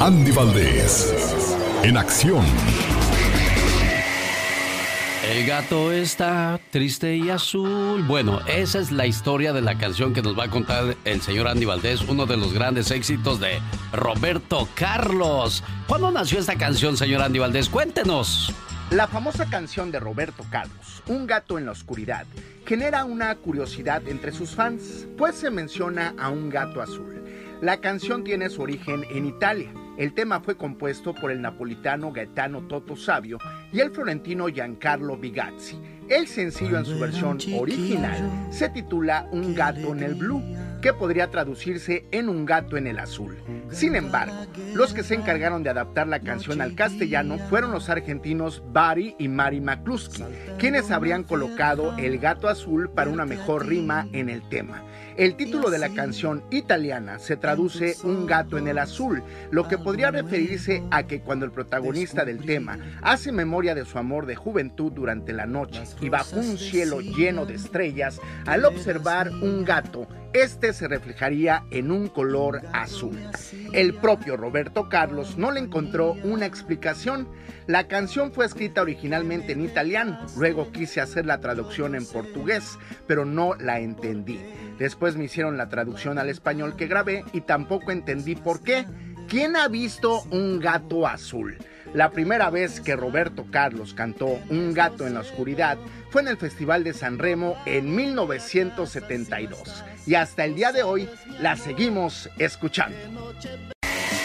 Andy Valdés, en acción. El gato está triste y azul. Bueno, esa es la historia de la canción que nos va a contar el señor Andy Valdés, uno de los grandes éxitos de Roberto Carlos. ¿Cuándo nació esta canción, señor Andy Valdés? Cuéntenos. La famosa canción de Roberto Carlos, Un gato en la oscuridad, genera una curiosidad entre sus fans, pues se menciona a un gato azul. La canción tiene su origen en Italia. El tema fue compuesto por el napolitano Gaetano Toto Savio y el florentino Giancarlo Bigazzi. El sencillo en su versión original se titula Un gato en el blue, que podría traducirse en Un gato en el azul. Sin embargo, los que se encargaron de adaptar la canción al castellano fueron los argentinos Bari y Mari McCluskey, quienes habrían colocado el gato azul para una mejor rima en el tema. El título de la canción italiana se traduce Un gato en el azul, lo que podría referirse a que cuando el protagonista del tema hace memoria de su amor de juventud durante la noche y bajo un cielo lleno de estrellas, al observar un gato, este se reflejaría en un color azul. El propio Roberto Carlos no le encontró una explicación. La canción fue escrita originalmente en italiano, luego quise hacer la traducción en portugués, pero no la entendí. Después me hicieron la traducción al español que grabé y tampoco entendí por qué. ¿Quién ha visto un gato azul? La primera vez que Roberto Carlos cantó Un gato en la oscuridad fue en el Festival de San Remo en 1972 y hasta el día de hoy la seguimos escuchando.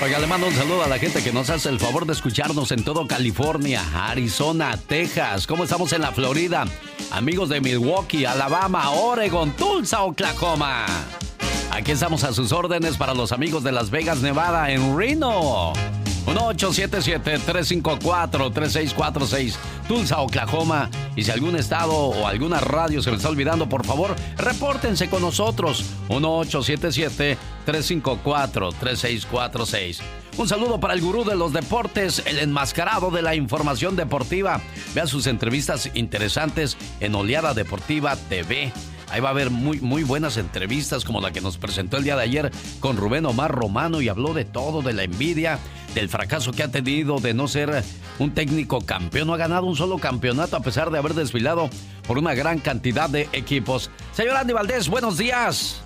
Oiga, le mando un saludo a la gente que nos hace el favor de escucharnos en todo California, Arizona, Texas. ¿Cómo estamos en la Florida? Amigos de Milwaukee, Alabama, Oregon, Tulsa, Oklahoma. Aquí estamos a sus órdenes para los amigos de Las Vegas, Nevada, en Reno. 1877-354-3646, Tulsa, Oklahoma. Y si algún estado o alguna radio se me está olvidando, por favor, repórtense con nosotros. 1877-354-3646. Un saludo para el gurú de los deportes, el enmascarado de la información deportiva. Vea sus entrevistas interesantes en Oleada Deportiva TV. Ahí va a haber muy, muy buenas entrevistas como la que nos presentó el día de ayer con Rubén Omar Romano y habló de todo, de la envidia, del fracaso que ha tenido de no ser un técnico campeón. No ha ganado un solo campeonato a pesar de haber desfilado por una gran cantidad de equipos. Señor Andy Valdés, buenos días.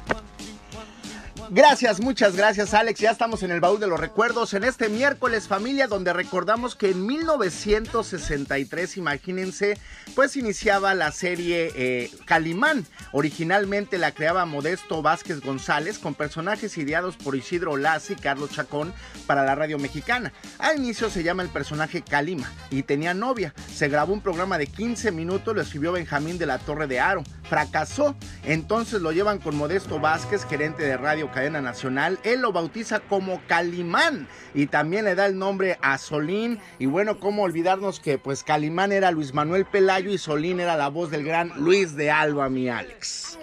Gracias, muchas gracias Alex. Ya estamos en el baúl de los recuerdos en este miércoles familia donde recordamos que en 1963, imagínense, pues iniciaba la serie eh, Calimán. Originalmente la creaba Modesto Vázquez González con personajes ideados por Isidro Lazi y Carlos Chacón para la radio mexicana. Al inicio se llama el personaje Calima y tenía novia. Se grabó un programa de 15 minutos, lo escribió Benjamín de la Torre de Aro. Fracasó, entonces lo llevan con Modesto Vázquez, gerente de radio nacional, él lo bautiza como Calimán y también le da el nombre a Solín. Y bueno, cómo olvidarnos que pues Calimán era Luis Manuel Pelayo y Solín era la voz del gran Luis de Alba, mi Alex.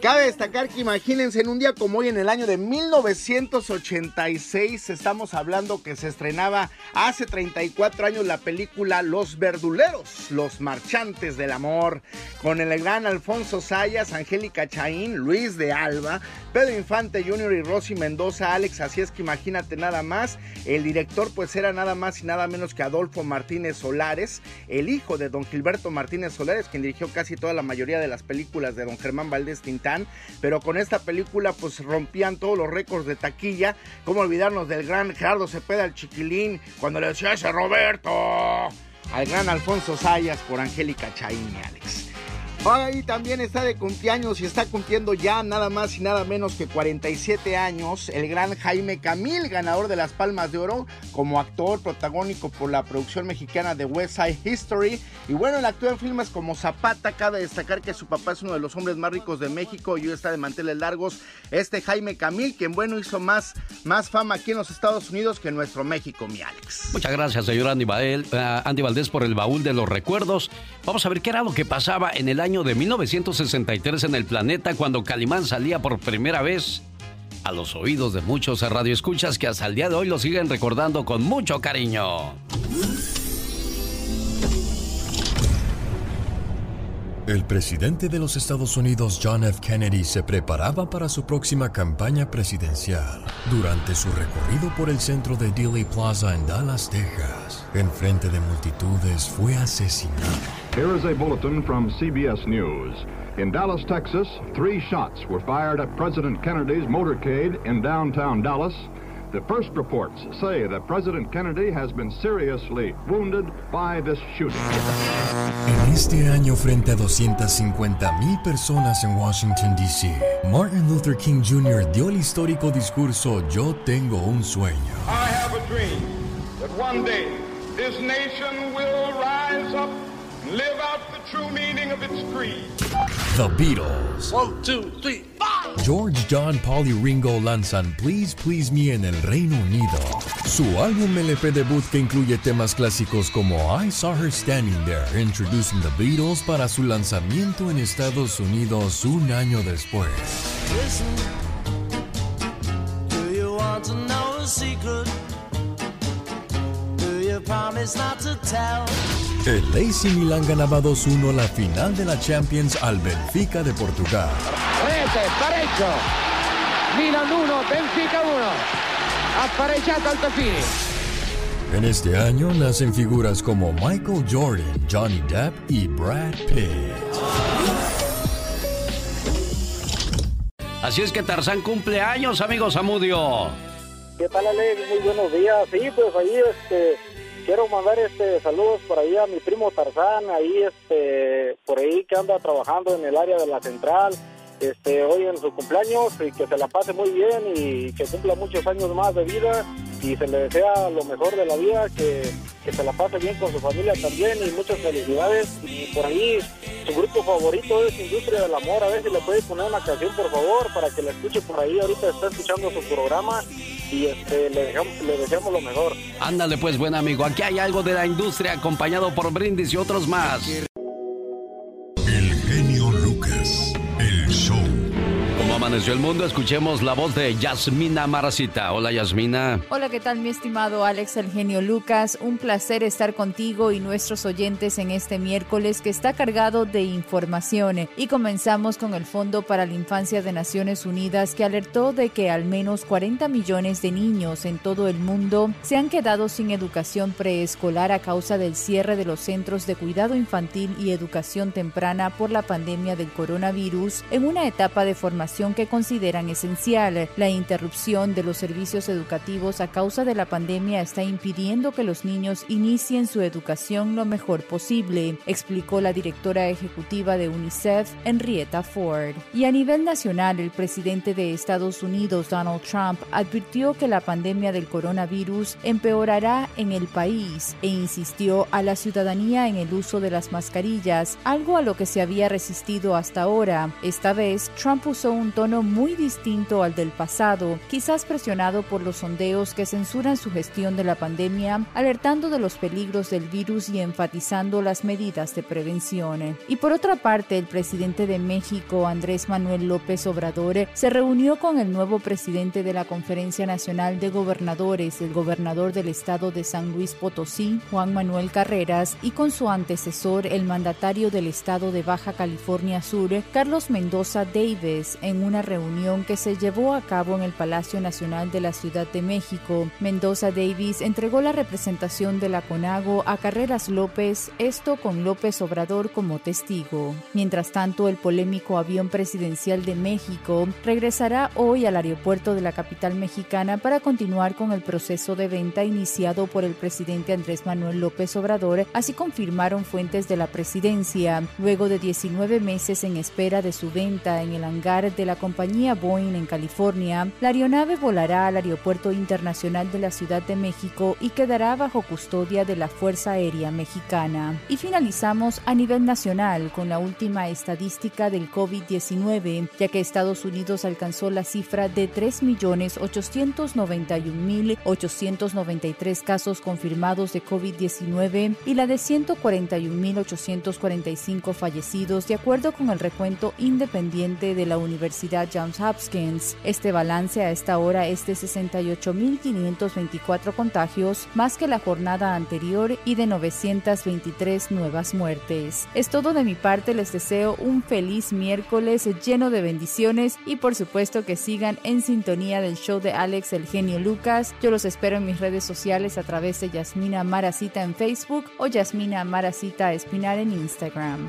Cabe destacar que imagínense en un día como hoy en el año de 1986 estamos hablando que se estrenaba hace 34 años la película Los Verduleros, Los Marchantes del Amor, con el gran Alfonso Sayas, Angélica Chaín, Luis de Alba, Pedro Infante Jr. y Rosy Mendoza, Alex, así es que imagínate nada más, el director pues era nada más y nada menos que Adolfo Martínez Solares, el hijo de don Gilberto Martínez Solares, quien dirigió casi toda la mayoría de las películas de don Germán Valdés Tintán Pero con esta película pues rompían todos los récords de taquilla. ¿Cómo olvidarnos del gran Gerardo Cepeda, el chiquilín, cuando le decía ese Roberto? Al gran Alfonso Sayas por Angélica Chaín, Alex. Ahí también está de cumpleaños y está cumpliendo ya nada más y nada menos que 47 años el gran Jaime Camil, ganador de las Palmas de Oro como actor protagónico por la producción mexicana de West Side History. Y bueno, el actúa en filmes como Zapata. Cabe destacar que su papá es uno de los hombres más ricos de México y hoy está de manteles largos. Este Jaime Camil, quien bueno hizo más, más fama aquí en los Estados Unidos que en nuestro México, mi Alex. Muchas gracias, señor Andy, eh, Andy Valdés, por el baúl de los recuerdos. Vamos a ver qué era lo que pasaba en el año de 1963 en el planeta cuando Calimán salía por primera vez a los oídos de muchos radioescuchas que hasta el día de hoy lo siguen recordando con mucho cariño. El presidente de los Estados Unidos, John F. Kennedy, se preparaba para su próxima campaña presidencial. Durante su recorrido por el centro de Dealey Plaza en Dallas, Texas, en frente de multitudes, fue asesinado. Here is a bulletin from CBS News. In Dallas, Texas, three shots were fired at President Kennedy's motorcade in downtown Dallas. The first reports say that President Kennedy has been seriously wounded by this shooting. En este año, frente a 250 mil personas en Washington, D.C., Martin Luther King Jr. dio el histórico discurso Yo tengo un sueño. I have a dream that one day this nation will rise up and live out the true meaning of its creed. The Beatles. One, two, three, five. George, John, Paul y Ringo lanzan Please Please Me en el Reino Unido. Su álbum LP debut que incluye temas clásicos como I Saw Her Standing There, introducing the Beatles para su lanzamiento en Estados Unidos un año después. Listen, do you want to know a secret? El AC Milan ganaba 2-1 la final de la Champions al Benfica de Portugal. Rete, pareggio. Milan 1, Benfica 1. Ha pareggiato Altafini. En este año nacen figuras como Michael Jordan, Johnny Depp y Brad Pitt. Así es que Tarzán cumple años, amigos Amudio. ¿Qué tal, Alex? Muy buenos días. Sí, pues ahí este, quiero mandar este saludos por ahí a mi primo Tarzán, ahí este, por ahí que anda trabajando en el área de la central. Este, hoy en su cumpleaños y que se la pase muy bien y que cumpla muchos años más de vida y se le desea lo mejor de la vida, que, que se la pase bien con su familia también y muchas felicidades. Y por ahí su grupo favorito es Industria del Amor, a ver si le puede poner una canción por favor para que la escuche por ahí, ahorita está escuchando su programa y este, le, dejamos- le deseamos lo mejor. Ándale pues, buen amigo. Aquí hay algo de la industria acompañado por brindis y otros más. Amaneció el mundo, escuchemos la voz de Yasmina Maracita. Hola, Yasmina. Hola, ¿qué tal mi estimado Alex el genio Lucas? Un placer estar contigo y nuestros oyentes en este miércoles que está cargado de información. Y comenzamos con el Fondo para la Infancia de Naciones Unidas que alertó de que al menos 40 millones de niños en todo el mundo se han quedado sin educación preescolar a causa del cierre de los centros de cuidado infantil y educación temprana por la pandemia del coronavirus en una etapa de formación consideran esencial. La interrupción de los servicios educativos a causa de la pandemia está impidiendo que los niños inicien su educación lo mejor posible, explicó la directora ejecutiva de UNICEF, Henrietta Ford. Y a nivel nacional, el presidente de Estados Unidos, Donald Trump, advirtió que la pandemia del coronavirus empeorará en el país e insistió a la ciudadanía en el uso de las mascarillas, algo a lo que se había resistido hasta ahora. Esta vez, Trump usó un tono muy distinto al del pasado, quizás presionado por los sondeos que censuran su gestión de la pandemia, alertando de los peligros del virus y enfatizando las medidas de prevención. Y por otra parte, el presidente de México, Andrés Manuel López Obrador, se reunió con el nuevo presidente de la Conferencia Nacional de Gobernadores, el gobernador del estado de San Luis Potosí, Juan Manuel Carreras, y con su antecesor, el mandatario del estado de Baja California Sur, Carlos Mendoza Davis, en una reunión que se llevó a cabo en el Palacio Nacional de la Ciudad de México. Mendoza Davis entregó la representación de la CONAGO a Carreras López, esto con López Obrador como testigo. Mientras tanto, el polémico avión presidencial de México regresará hoy al aeropuerto de la capital mexicana para continuar con el proceso de venta iniciado por el presidente Andrés Manuel López Obrador, así confirmaron fuentes de la presidencia. Luego de 19 meses en espera de su venta en el hangar de la compañía Boeing en California, la aeronave volará al Aeropuerto Internacional de la Ciudad de México y quedará bajo custodia de la Fuerza Aérea Mexicana. Y finalizamos a nivel nacional con la última estadística del COVID-19, ya que Estados Unidos alcanzó la cifra de 3.891.893 casos confirmados de COVID-19 y la de 141.845 fallecidos, de acuerdo con el recuento independiente de la Universidad Johns Hopkins. Este balance a esta hora es de 68.524 contagios, más que la jornada anterior y de 923 nuevas muertes. Es todo de mi parte, les deseo un feliz miércoles lleno de bendiciones y por supuesto que sigan en sintonía del show de Alex El Genio Lucas. Yo los espero en mis redes sociales a través de Yasmina Maracita en Facebook o Yasmina Maracita Espinar en Instagram.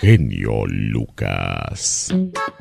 Genio Lucas.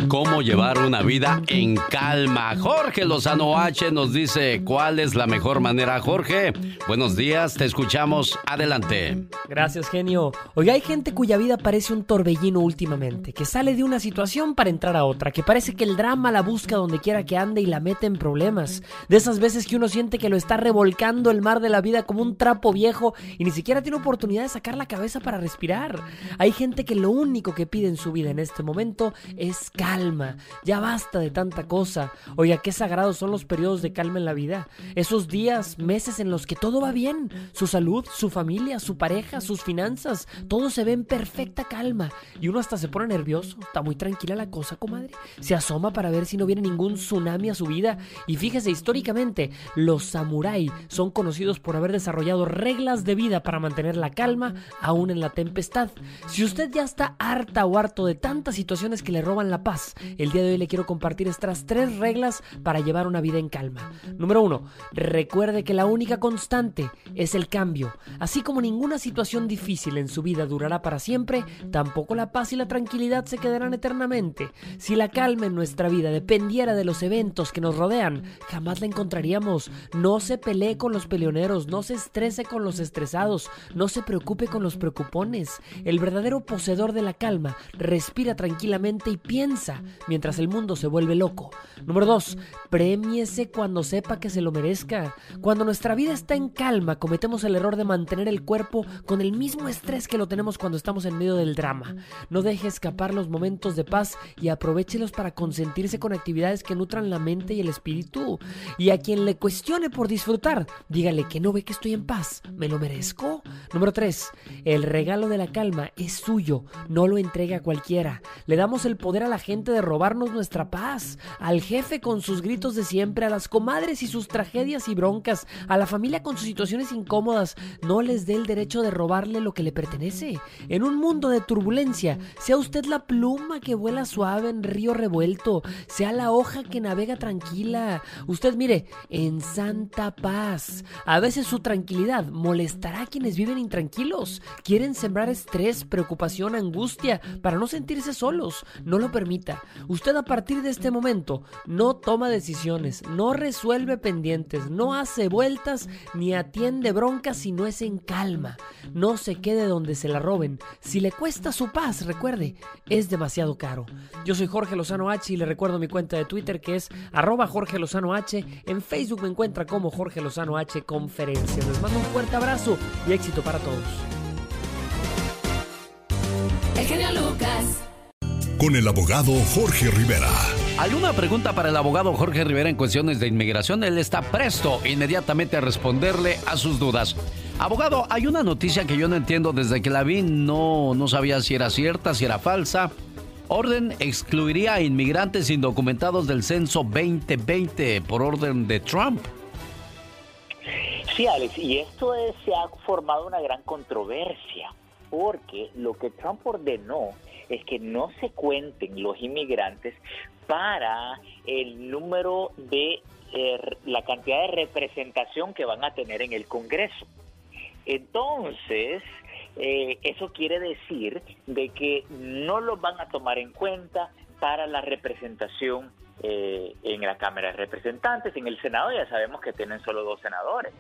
¿Cómo llevar una vida en calma? Jorge Lozano H nos dice cuál es la mejor manera. Jorge, buenos días, te escuchamos. Adelante. Gracias, genio. Hoy hay gente cuya vida parece un torbellino últimamente, que sale de una situación para entrar a otra, que parece que el drama la busca donde quiera que ande y la mete en problemas. De esas veces que uno siente que lo está revolcando el mar de la vida como un trapo viejo y ni siquiera tiene oportunidad de sacar la cabeza para respirar. Hay gente que lo único que pide en su vida en este momento es calma. Ya basta de tanta cosa. Oiga, qué sagrados son los periodos de calma en la vida. Esos días, meses en los que todo va bien. Su salud, su familia, su pareja, sus finanzas. Todo se ve en perfecta calma. Y uno hasta se pone nervioso. Está muy tranquila la cosa, comadre. Se asoma para ver si no viene ningún tsunami a su vida. Y fíjese, históricamente, los samuráis son conocidos por haber desarrollado reglas de vida para mantener la calma aún en la tempestad. Si usted ya está harta o harto de tantas situaciones que le roban la paz, el día de hoy le quiero compartir estas tres reglas para llevar una vida en calma. Número uno, recuerde que la única constante es el cambio. Así como ninguna situación difícil en su vida durará para siempre, tampoco la paz y la tranquilidad se quedarán eternamente. Si la calma en nuestra vida dependiera de los eventos que nos rodean, jamás la encontraríamos. No se pelee con los peleoneros, no se estrese con los estresados, no se preocupe con los preocupones. El verdadero poseedor de la calma respira tranquilamente y piensa mientras el mundo se vuelve loco. Número 2. Premiese cuando sepa que se lo merezca. Cuando nuestra vida está en calma, cometemos el error de mantener el cuerpo con el mismo estrés que lo tenemos cuando estamos en medio del drama. No deje escapar los momentos de paz y aprovechelos para consentirse con actividades que nutran la mente y el espíritu. Y a quien le cuestione por disfrutar, dígale que no ve que estoy en paz. ¿Me lo merezco? Número 3. El regalo de la calma es suyo. No lo entregue a cualquiera. Le damos el poder a la gente de robarnos nuestra paz. Al jefe con sus gritos de siempre, a las comadres y sus tragedias y broncas, a la familia con sus situaciones incómodas. No les dé el derecho de robarle lo que le pertenece. En un mundo de turbulencia, sea usted la pluma que vuela suave en río revuelto, sea la hoja que navega tranquila. Usted mire, en santa paz. A veces su tranquilidad molestará a quienes viven intranquilos. Quieren sembrar estrés, preocupación, angustia para no sentirse solos. No lo permita. Usted a partir de este momento no toma decisiones, no resuelve pendientes, no hace vueltas ni atiende broncas si no es en calma. No se quede donde se la roben. Si le cuesta su paz, recuerde, es demasiado caro. Yo soy Jorge Lozano H y le recuerdo mi cuenta de Twitter que es arroba Jorge Lozano H. En Facebook me encuentra como Jorge Lozano H Conferencia. Les mando un fuerte abrazo y éxito para todos. El genio Lucas. Con el abogado Jorge Rivera. ¿Alguna pregunta para el abogado Jorge Rivera en cuestiones de inmigración? Él está presto inmediatamente a responderle a sus dudas. Abogado, hay una noticia que yo no entiendo desde que la vi, no, no sabía si era cierta, si era falsa. Orden excluiría a inmigrantes indocumentados del censo 2020 por orden de Trump. Sí, Alex, y esto es- se ha formado una gran controversia, porque lo que Trump ordenó es que no se cuenten los inmigrantes para el número de eh, la cantidad de representación que van a tener en el Congreso. Entonces, eh, eso quiere decir de que no los van a tomar en cuenta para la representación eh, en la Cámara de Representantes, en el Senado ya sabemos que tienen solo dos senadores,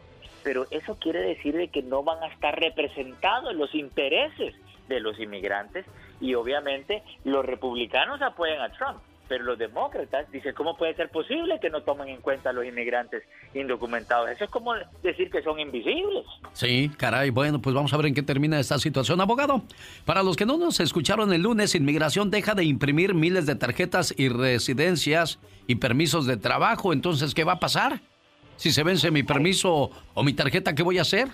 pero eso quiere decir de que no van a estar representados los intereses de los inmigrantes y obviamente los republicanos apoyan a Trump, pero los demócratas dicen cómo puede ser posible que no tomen en cuenta a los inmigrantes indocumentados. Eso es como decir que son invisibles. Sí, caray, bueno, pues vamos a ver en qué termina esta situación, abogado. Para los que no nos escucharon el lunes, Inmigración deja de imprimir miles de tarjetas y residencias y permisos de trabajo, entonces, ¿qué va a pasar? Si se vence mi permiso o mi tarjeta, ¿qué voy a hacer?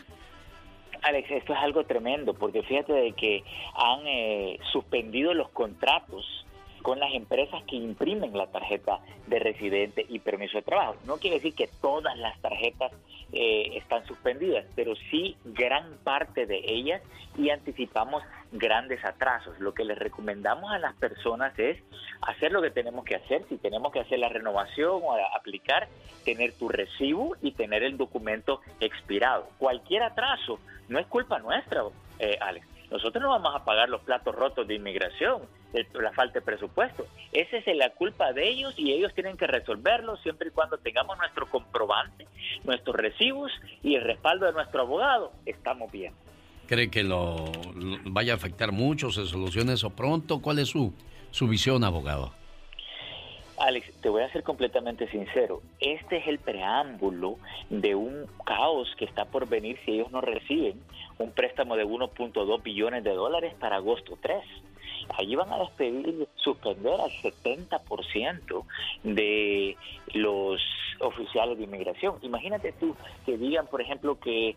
Alex, esto es algo tremendo, porque fíjate de que han eh, suspendido los contratos con las empresas que imprimen la tarjeta de residente y permiso de trabajo. No quiere decir que todas las tarjetas eh, están suspendidas, pero sí gran parte de ellas y anticipamos grandes atrasos. Lo que les recomendamos a las personas es hacer lo que tenemos que hacer. Si tenemos que hacer la renovación o aplicar, tener tu recibo y tener el documento expirado. Cualquier atraso no es culpa nuestra, eh, Alex. Nosotros no vamos a pagar los platos rotos de inmigración, el- la falta de presupuesto. Esa es la culpa de ellos y ellos tienen que resolverlo siempre y cuando tengamos nuestro comprobante, nuestros recibos y el respaldo de nuestro abogado. Estamos bien. ¿Cree que lo, lo vaya a afectar mucho? ¿Se solucione eso pronto? ¿Cuál es su, su visión, abogado? Alex, te voy a ser completamente sincero. Este es el preámbulo de un caos que está por venir si ellos no reciben un préstamo de 1.2 billones de dólares para agosto 3. Allí van a despedir, suspender al 70% de los oficiales de inmigración. Imagínate tú que digan, por ejemplo, que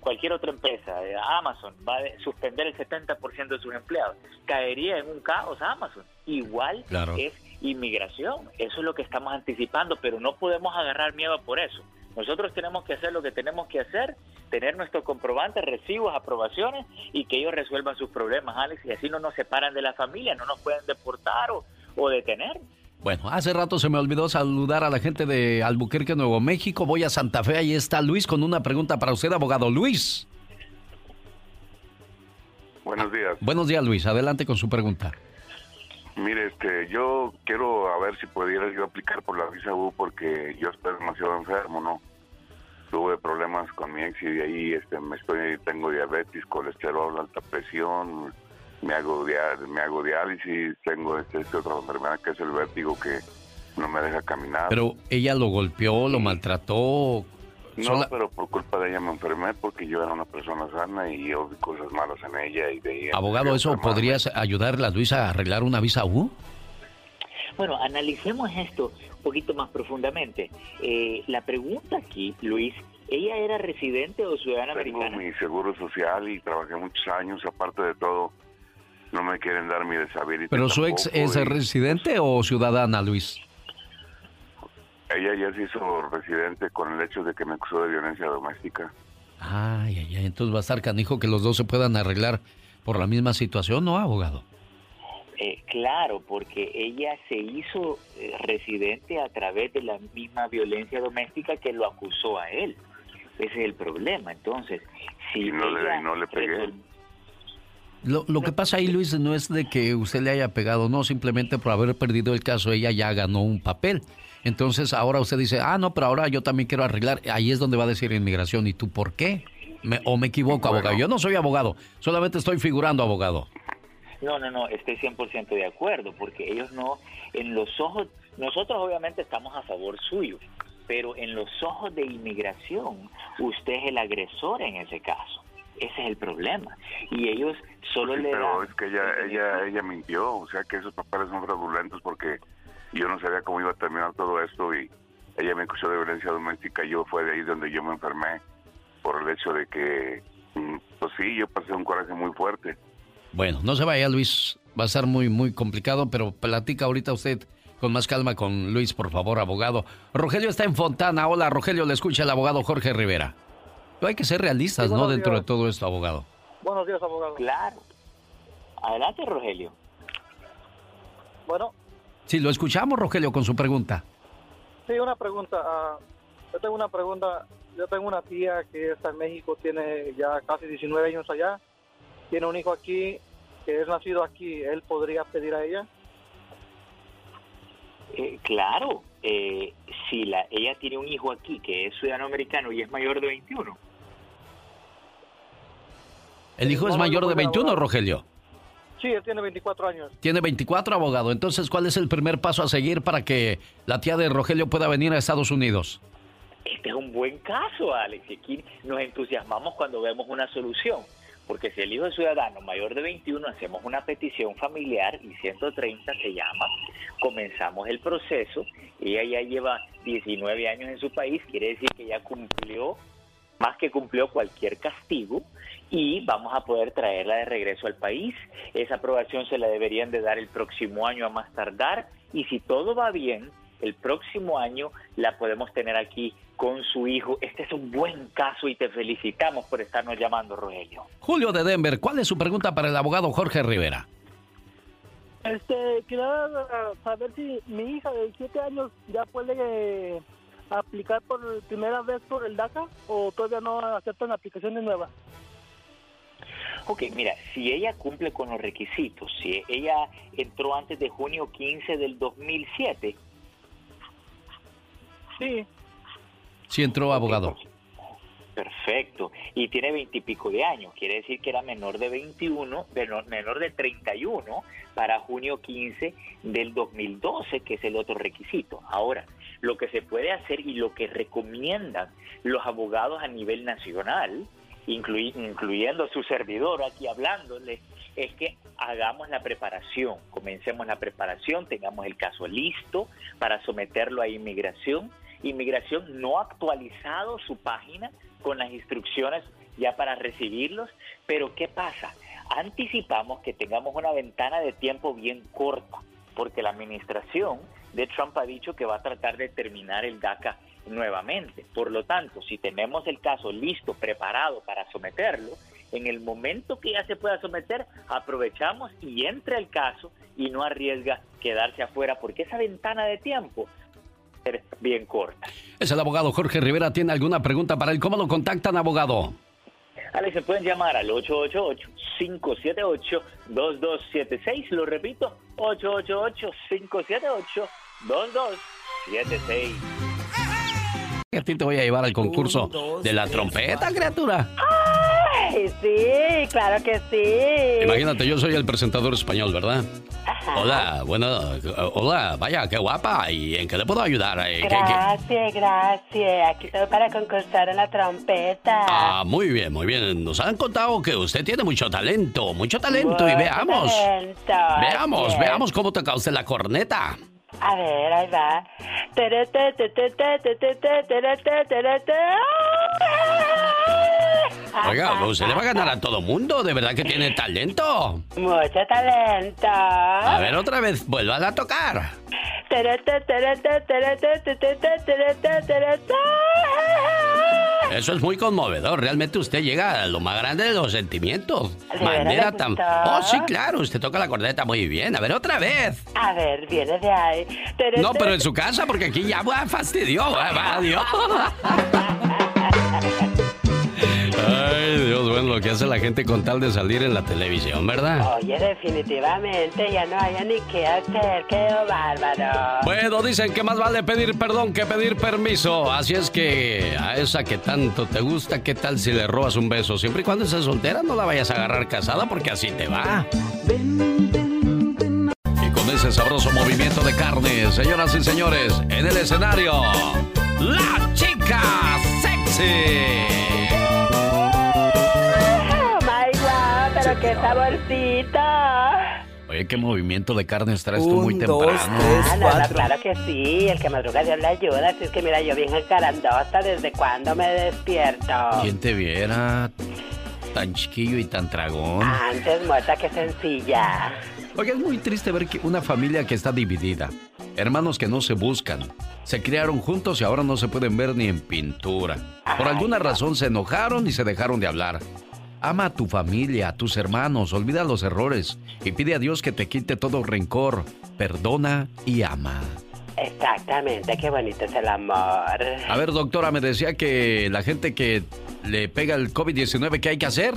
cualquier otra empresa, eh, Amazon, va a suspender el 70% de sus empleados. Caería en un caos Amazon. Igual Claro. es inmigración. Eso es lo que estamos anticipando, pero no podemos agarrar miedo por eso. Nosotros tenemos que hacer lo que tenemos que hacer, tener nuestros comprobantes, recibos, aprobaciones y que ellos resuelvan sus problemas, Alex, y así no nos separan de la familia, no nos pueden deportar o, o detener. Bueno, hace rato se me olvidó saludar a la gente de Albuquerque, Nuevo México. Voy a Santa Fe, ahí está Luis con una pregunta para usted, abogado Luis. Buenos días. Buenos días, Luis. Adelante con su pregunta. Mire, este, yo quiero a ver si pudiera yo aplicar por la visa U porque yo estoy demasiado enfermo, ¿no? Tuve problemas con mi ex y de ahí este, me estoy, tengo diabetes, colesterol, alta presión, me hago, me hago diálisis, tengo este, esta otra enfermedad que es el vértigo que no me deja caminar. Pero ella lo golpeó, lo maltrató. No, sola- pero por culpa de ella me enfermé porque yo era una persona sana y yo vi cosas malas en ella y de ahí... Abogado, ¿eso podrías ayudarle a Luis a arreglar una visa U? Bueno, analicemos esto un poquito más profundamente. Eh, la pregunta aquí, Luis, ¿ella era residente o ciudadana Tengo americana? mi seguro social y trabajé muchos años. Aparte de todo, no me quieren dar mi disability. ¿Pero su ex es y residente o ciudadana, Luis? Ella ya se hizo residente con el hecho de que me acusó de violencia doméstica. Ay, ay, ay. Entonces va a estar canijo que los dos se puedan arreglar por la misma situación, ¿no, abogado? Eh, claro, porque ella se hizo eh, residente a través de la misma violencia doméstica que lo acusó a él. Ese es el problema. Entonces, si Y no le- ella no le pegué. resol- Lo, lo que pasa ahí, Luis, no es de que usted le haya pegado, no, simplemente por haber perdido el caso, ella ya ganó un papel. Entonces ahora usted dice, ah, no, pero ahora yo también quiero arreglar. Ahí es donde va a decir inmigración. ¿Y tú por qué? Me- ¿O me equivoco, Bueno. abogado? Yo no soy abogado, solamente estoy figurando, abogado. No, no, no, estoy 100% de acuerdo, porque ellos no, en los ojos, nosotros obviamente estamos a favor suyo, pero en los ojos de inmigración, usted es el agresor en ese caso. Ese es el problema. Y ellos solo Sí, le pero dan... es que ella, ella, ella mintió. O sea que esos papeles son fraudulentos porque yo no sabía cómo iba a terminar todo esto y ella me acusó de violencia doméstica. Yo fue de ahí donde yo me enfermé por el hecho de que, mm, pues sí, yo pasé un coraje muy fuerte. Bueno, no se vaya, Luis. Va a estar muy, muy complicado, pero platica ahorita usted con más calma con Luis, por favor, abogado. Rogelio está en Fontana. Hola, Rogelio, le escucha el abogado Jorge Rivera. Pero hay que ser realistas, Sí, ¿no? Dentro de todo esto, abogado. Buenos días, abogado. Claro. Adelante, Rogelio. Bueno, Sí, lo escuchamos, Rogelio, con su pregunta. sí, una pregunta. ah, yo tengo una pregunta. Yo tengo una tía que está en México, tiene ya casi 19 años allá. Tiene un hijo aquí que es nacido aquí. ¿Él podría pedir a ella? Eh, claro, eh, si la, ella tiene un hijo aquí que es ciudadano americano y es mayor de 21, El hijo es mayor de puede 21, hablar. Rogelio. Sí, él tiene 24 años. Tiene 24, abogado. Entonces, ¿cuál es el primer paso a seguir para que la tía de Rogelio pueda venir a Estados Unidos? este es un buen caso, Alex. y Aquí nos entusiasmamos cuando vemos una solución. Porque si el hijo es ciudadano mayor de 21, hacemos una petición familiar y 130 se llama, comenzamos el proceso, ella ya lleva 19 años en su país, quiere decir que ya cumplió, más que cumplió cualquier castigo, y vamos a poder traerla de regreso al país. Esa aprobación se la deberían de dar el próximo año a más tardar, y si todo va bien, el próximo año la podemos tener aquí con su hijo. Este es un buen caso y te felicitamos por estarnos llamando, Rogelio. Julio de Denver, ¿cuál es su pregunta para el abogado Jorge Rivera? Este, quería saber si mi hija de 7 años ya puede eh, aplicar por primera vez por el DACA o todavía no aceptan aplicaciones nuevas. Ok, mira, si ella cumple con los requisitos, si ella entró antes de junio 15 del 2007, Sí, Sí entró, abogado. perfecto, y tiene veintipico de años, quiere decir que era menor de 21, menor, menor de 31 para junio 15 del 2012, que es el otro requisito. Ahora, lo que se puede hacer y lo que recomiendan los abogados a nivel nacional, inclui- incluyendo su servidor aquí hablándole, es que hagamos la preparación, comencemos la preparación, tengamos el caso listo para someterlo a inmigración. Inmigración no ha actualizado su página con las instrucciones ya para recibirlos, pero ¿qué pasa? Anticipamos que tengamos una ventana de tiempo bien corta, porque la administración de Trump ha dicho que va a tratar de terminar el DACA nuevamente. Por lo tanto, si tenemos el caso listo, preparado para someterlo, en el momento que ya se pueda someter, aprovechamos y entra el caso y no arriesga quedarse afuera, porque esa ventana de tiempo va a ser bien corta. Es el abogado Jorge Rivera. ¿Tiene alguna pregunta para él? ¿Cómo lo contactan, abogado? Alex, se pueden llamar al 888-578-2276. Lo repito, 888-578-2276. A ti te voy a llevar al concurso de la trompeta, criatura. Ay, sí, claro que sí. Imagínate, yo soy el presentador español, ¿verdad? Hola, bueno, hola, vaya, qué guapa. ¿Y en qué le puedo ayudar? Eh, ¿qué- qué? Gracias, gracias. Aquí estoy para concursar en la trompeta. Ah, muy bien, muy bien. Nos han contado que usted tiene mucho talento, mucho talento. Y veamos, talento, veamos, veamos cómo toca usted la corneta. A ver, ahí va. Oiga, usted le va a ganar a todo mundo, de verdad que tiene talento. Mucho talento. A ver, otra vez, vuelva a tocar. Eso es muy conmovedor. Realmente usted llega a lo más grande de los sentimientos. ¿De Manera tan. Oh, sí, claro, usted toca la corneta muy bien. A ver, otra vez. A ver, viene de ahí. No, pero en su casa, porque aquí ya va, fastidió. adiós. Ay, Dios, bueno, lo que hace la gente con tal de salir en la televisión, ¿verdad? Oye, definitivamente ya no haya ni qué hacer, qué bárbaro. Bueno, dicen que más vale pedir perdón que pedir permiso. Así es que a esa que tanto te gusta, ¿qué tal si le robas un beso? Siempre y cuando estés soltera, no la vayas a agarrar casada porque así te va. Y con ese sabroso movimiento de carne, señoras y señores, en el escenario, la chica sexy. Pero qué saborcito. Oye, qué movimiento de carne traes tú muy temprano. Ah, no, no, claro que sí, el que madruga Dios le ayuda. Así es que mira, yo bien encarandosa desde cuando me despierto. ¿Quién te viera tan chiquillo y tan tragón? Antes muerta que sencilla. Oye, es muy triste ver que una familia que está dividida, hermanos que no se buscan, se criaron juntos y ahora no se pueden ver ni en pintura. Por alguna razón se enojaron y se dejaron de hablar. Ama a tu familia, a tus hermanos, olvida los errores y pide a Dios que te quite todo rencor. Perdona y ama. Exactamente, qué bonito es el amor. A ver, doctora, me decía que la gente que le pega el COVID-19, ¿qué hay que hacer?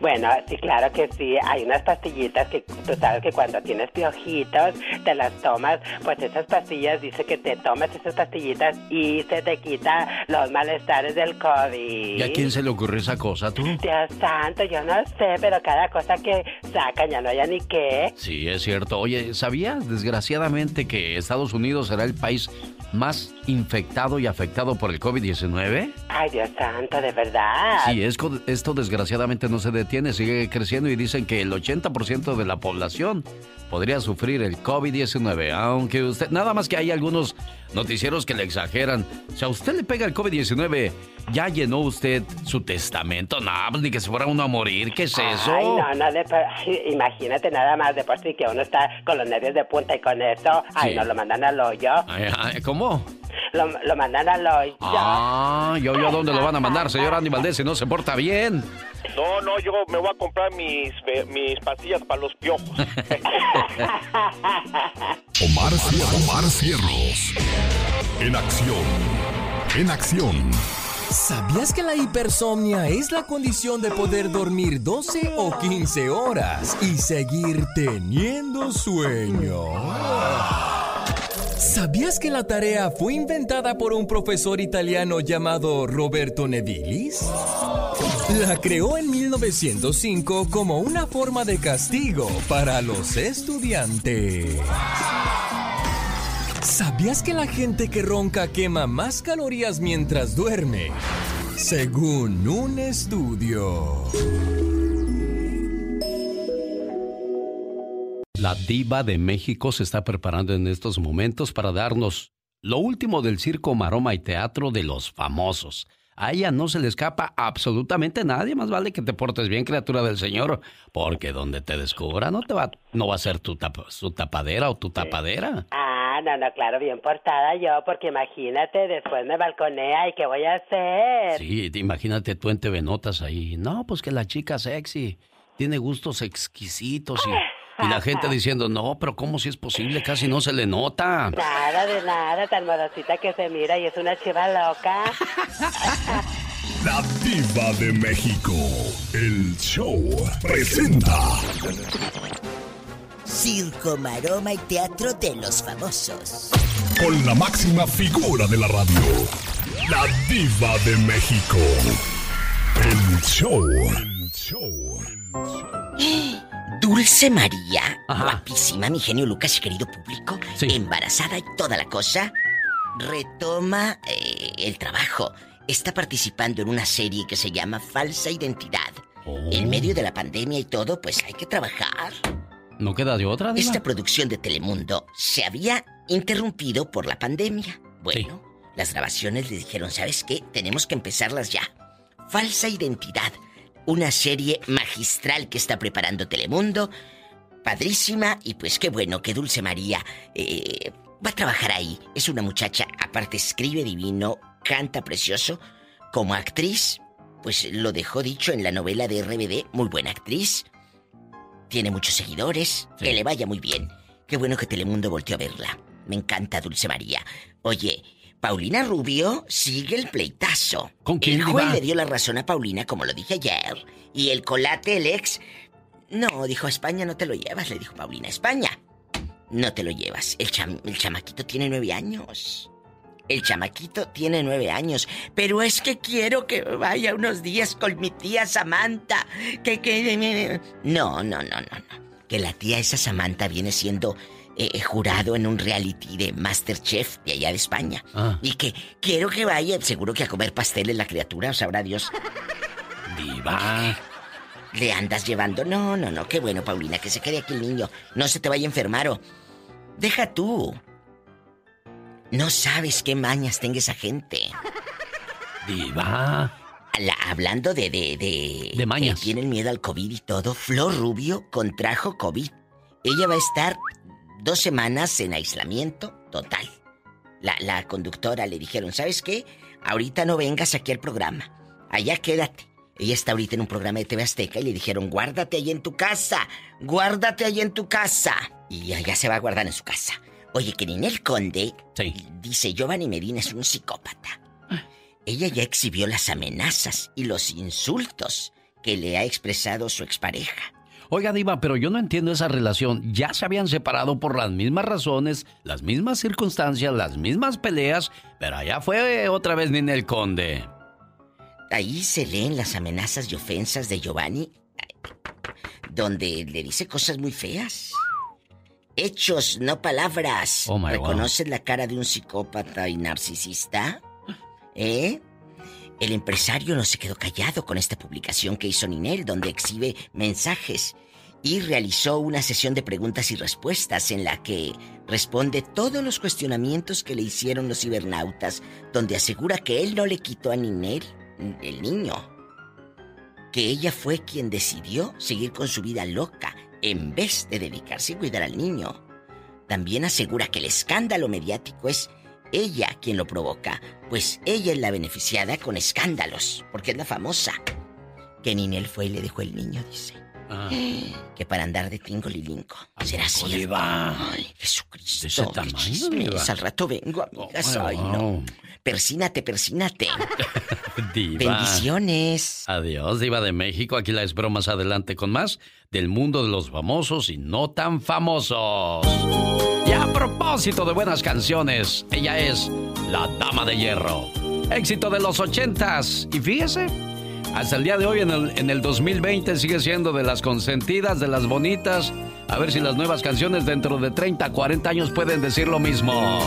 Bueno, sí, claro que sí. Hay unas pastillitas que tú sabes que cuando tienes piojitos te las tomas. Pues esas pastillas dice que te tomas esas pastillitas y se te quita los malestares del COVID. ¿Y a quién se le ocurrió esa cosa, tú? Dios santo, yo no sé, pero cada cosa que sacan ya no hay ni qué. Sí, es cierto. Oye, ¿sabías desgraciadamente que Estados Unidos será el país más infectado y afectado por el COVID-19? Ay, Dios santo, de verdad. Sí, esto desgraciadamente no se detiene, sigue creciendo y dicen que el 80% de la población podría sufrir el COVID-19, aunque usted, nada más que hay algunos noticieros que le exageran. Si a usted le pega el COVID-19, ¿ya llenó usted su testamento? No, pues ni que se fuera uno a morir, ¿qué es eso? Ay, no, no, imagínate nada más de por sí que uno está con los nervios de punta y con eso, ay, no lo mandan al hoyo. ¿Cómo? Lo, lo, mandan al hoyo. Ah, ¿yo, yo dónde lo van a mandar, señor Andy Valdés, si no se porta bien? No, no, yo me voy a comprar mis, mis pastillas para los piojos. Omar, Omar Cierros. En acción. En acción. ¿Sabías que la hipersomnia es la condición de poder dormir 12 o 15 horas y seguir teniendo sueño? ¿Sabías que la tarea fue inventada por un profesor italiano llamado Roberto Nevilis? La creó en 1905 como una forma de castigo para los estudiantes. ¿Sabías que la gente que ronca quema más calorías mientras duerme? Según un estudio. La diva de México se está preparando en estos momentos para darnos lo último del circo, maroma y teatro de los famosos. A ella no se le escapa absolutamente nadie, más vale que te portes bien, criatura del Señor, porque donde te descubra no te va, no va a ser tu su tapadera o tu tapadera. Ah, no, no, claro, bien portada yo, porque imagínate, después me balconea y qué voy a hacer. Sí, imagínate tú en TV Notas ahí. No, pues que la chica sexy tiene gustos exquisitos y y la gente diciendo, no, pero ¿cómo si es posible? Casi no se le nota. Nada de nada, tan modosita que se mira y es una chiva loca. La diva de México, el show presenta. Circo, maroma y teatro de los famosos. Con la máxima figura de la radio, la diva de México, el show. El show. Dulce María, guapísima, mi genio Lucas y querido público, embarazada y toda la cosa, retoma eh, el trabajo. Está participando en una serie que se llama Falsa Identidad. En oh. medio de la pandemia y todo, pues hay que trabajar. ¿No queda de otra? Esta producción de Telemundo se había interrumpido por la pandemia. Bueno, las grabaciones le dijeron, ¿sabes qué? Tenemos que empezarlas ya. Falsa Identidad una serie magistral que está preparando Telemundo. Padrísima y pues qué bueno que Dulce María eh, va a trabajar ahí. Es una muchacha, aparte escribe divino, canta precioso. Como actriz, pues lo dejó dicho en la novela de RBD, muy buena actriz. Tiene muchos seguidores, que le vaya muy bien. Qué bueno que Telemundo volteó a verla. Me encanta Dulce María. Oye, Paulina Rubio sigue el pleitazo. ¿Con quién? El juez le dio la razón a Paulina, como lo dije ayer. Y el colate, el ex. No, dijo, a España no te lo llevas, le dijo Paulina. España, no te lo llevas. El, el chamaquito tiene nueve años. El chamaquito tiene nueve años. Pero es que quiero que vaya unos días con mi tía Samantha. Que, que. No, no, no, no, no. Que la tía esa Samantha viene siendo eh, jurado en un reality de Masterchef de allá de España. Ah. Y que quiero que vaya, seguro que a comer pasteles la criatura, sabrá Dios. Viva. ¿Le andas llevando? No, no, no, qué bueno, Paulina, que se quede aquí el niño. No se te vaya a enfermar o... Deja tú. No sabes qué mañas tenga esa gente. Viva. hablando de, de, de... De mañas. Que tienen miedo al COVID y todo. Flor Rubio contrajo COVID. Ella va a estar dos semanas en aislamiento total. La, conductora le dijeron, ¿sabes qué? ahorita no vengas aquí al programa. Allá quédate. Ella está ahorita en un programa de TV Azteca y le dijeron, guárdate ahí en tu casa, guárdate ahí en tu casa. Y allá se va a guardar en su casa. Oye, que Ninel Conde dice, Giovanni Medina es un psicópata. Ella ya exhibió las amenazas y los insultos que le ha expresado su expareja. Oiga, Diva, pero yo no entiendo esa relación. Ya se habían separado por las mismas razones, las mismas circunstancias, las mismas peleas, pero allá fue otra vez Ninel Conde. Ahí se leen las amenazas y ofensas de Giovanni, donde le dice cosas muy feas. Hechos, no palabras. Oh, ¿Reconoces la cara de un psicópata y narcisista? ¿Eh? El empresario no se quedó callado con esta publicación que hizo Ninel, donde exhibe mensajes y realizó una sesión de preguntas y respuestas en la que responde todos los cuestionamientos que le hicieron los cibernautas, donde asegura que él no le quitó a Ninel el niño, que ella fue quien decidió seguir con su vida loca en vez de dedicarse a cuidar al niño. También asegura que el escándalo mediático es ella quien lo provoca, pues ella es la beneficiada con escándalos, porque es la famosa. Que Ninel fue y le dejó el niño, dice. Ah. Que para andar de tingo lilinco. ¿Será así? Diva? Ay, Jesucristo. ¿De ese tamaño? Al rato vengo, amigas. Oh, Ay, no. Persínate, persínate. Diva. Bendiciones. Adiós, Diva de México. Aquí la espero más adelante con más del mundo de los famosos y no tan famosos. A propósito de buenas canciones, ella es la Dama de Hierro. Éxito de los ochentas. Y fíjese, hasta el día de hoy, en el, en el 2020, sigue siendo de las consentidas, de las bonitas. A ver si las nuevas canciones dentro de 30, 40 años pueden decir lo mismo.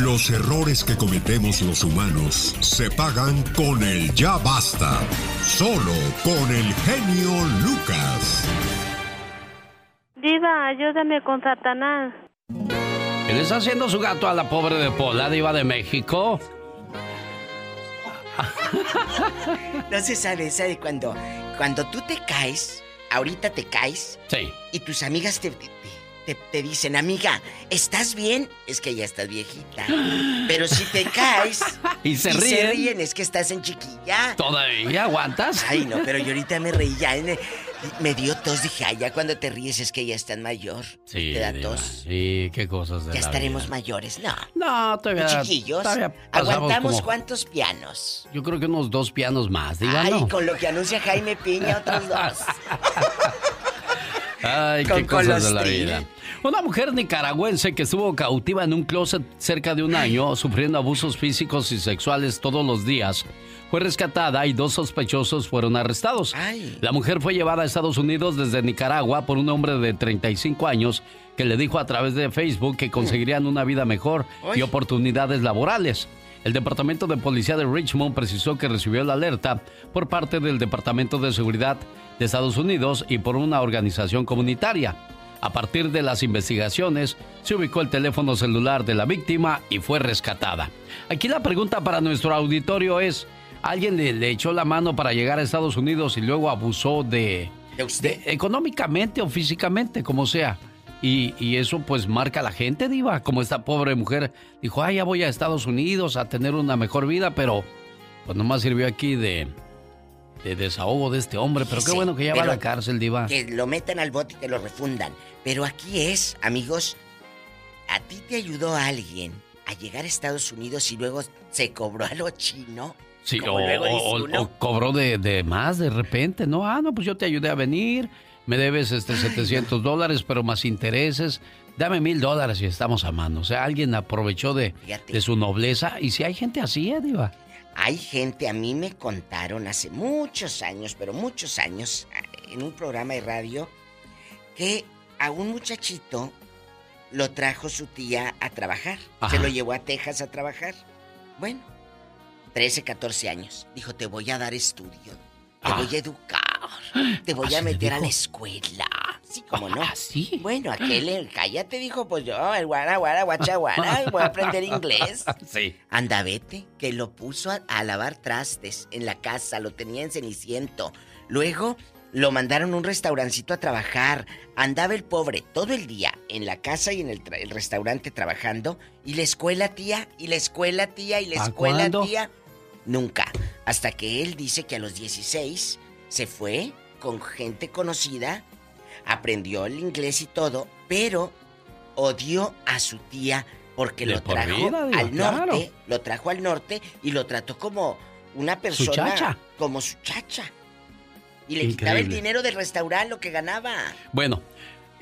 Los errores que cometemos los humanos se pagan con el ya basta. Solo con el genio Lucas. Diva, ayúdame con Satanás. ¿Qué le está haciendo su gato a la pobre de Pola, Diva de México? No se sabe, ¿sabe? Cuando, cuando tú te caes, ahorita te caes, Sí. y tus amigas te, te, te dicen, amiga, ¿estás bien? Es que ya estás viejita. Pero si te caes Y se ríen. es que estás en chiquilla. ¿Todavía aguantas? Ay, no, pero yo ahorita me reí ya. en- me dio tos, dije, ay, ya cuando te ríes es que ya estás mayor. Sí, Te da Diva. tos. Sí, qué cosas de Ya la estaremos vida. mayores, no. No, todavía. Chiquillos, todavía pasamos aguantamos como- cuántos pianos. Yo creo que unos dos pianos más, Diva, Ay, ¿no? con lo que anuncia Jaime Piña, otros dos. Ay, Con qué cosas de la vida. Una mujer nicaragüense que estuvo cautiva en un closet cerca de un año, sufriendo abusos físicos y sexuales todos los días, fue rescatada y dos sospechosos fueron arrestados. La mujer fue llevada a Estados Unidos desde Nicaragua por un hombre de 35 años que le dijo a través de Facebook que conseguirían una vida mejor y oportunidades laborales. El Departamento de Policía de Richmond precisó que recibió la alerta por parte del Departamento de Seguridad de Estados Unidos y por una organización comunitaria. A partir de las investigaciones, se ubicó el teléfono celular de la víctima y fue rescatada. Aquí la pregunta para nuestro auditorio es, ¿alguien le, le echó la mano para llegar a Estados Unidos y luego abusó de, de- económicamente o físicamente, como sea? Y, y eso pues marca a la gente, diva, como esta pobre mujer dijo, ay, ya voy a Estados Unidos a tener una mejor vida, pero pues nomás sirvió aquí de, de desahogo de este hombre, pero qué bueno que ya va a la cárcel, diva. Que lo metan al bote y que lo refundan. Pero aquí es, amigos, a ti te ayudó alguien a llegar a Estados Unidos y luego se cobró a lo chino. Sí, o, luego dice o- uno. o cobró de, de más de repente, ¿no? Ah, no, pues yo te ayudé a venir, me debes este 700 dólares, pero más intereses, dame mil dólares y estamos a mano. O sea, alguien aprovechó de, de su nobleza y si hay gente así, ¿eh, Diva? Hay gente, a mí me contaron hace muchos años, pero muchos años, en un programa de radio, que a un muchachito lo trajo su tía a trabajar. Ajá. Se lo llevó a Texas a trabajar. Bueno, 13, 14 años. Dijo, te voy a dar estudio. Te Ah. voy a educar. Te voy ¿Así a meter a la escuela. Sí, como no. ¿Así? Bueno, aquel, eh, cállate, dijo, pues yo, el guara, guara, guacha, guara, voy a aprender inglés. Sí. Anda, vete, que lo puso a, a lavar trastes en la casa, lo tenía en Ceniciento. Luego lo mandaron a un restaurancito a trabajar. Andaba el pobre todo el día en la casa y en el, el restaurante trabajando. ¿Y la escuela, tía? ¿Y la escuela, tía? ¿Y la ¿Pa' escuela, tía? Nunca. Hasta que él dice que a los 16 se fue con gente conocida, aprendió el inglés y todo, pero odió a su tía porque De lo trajo vida, al norte, lo trajo al norte y lo trató como una persona chacha. como su chacha. Y le quitaba el dinero del restaurante lo que ganaba. Bueno,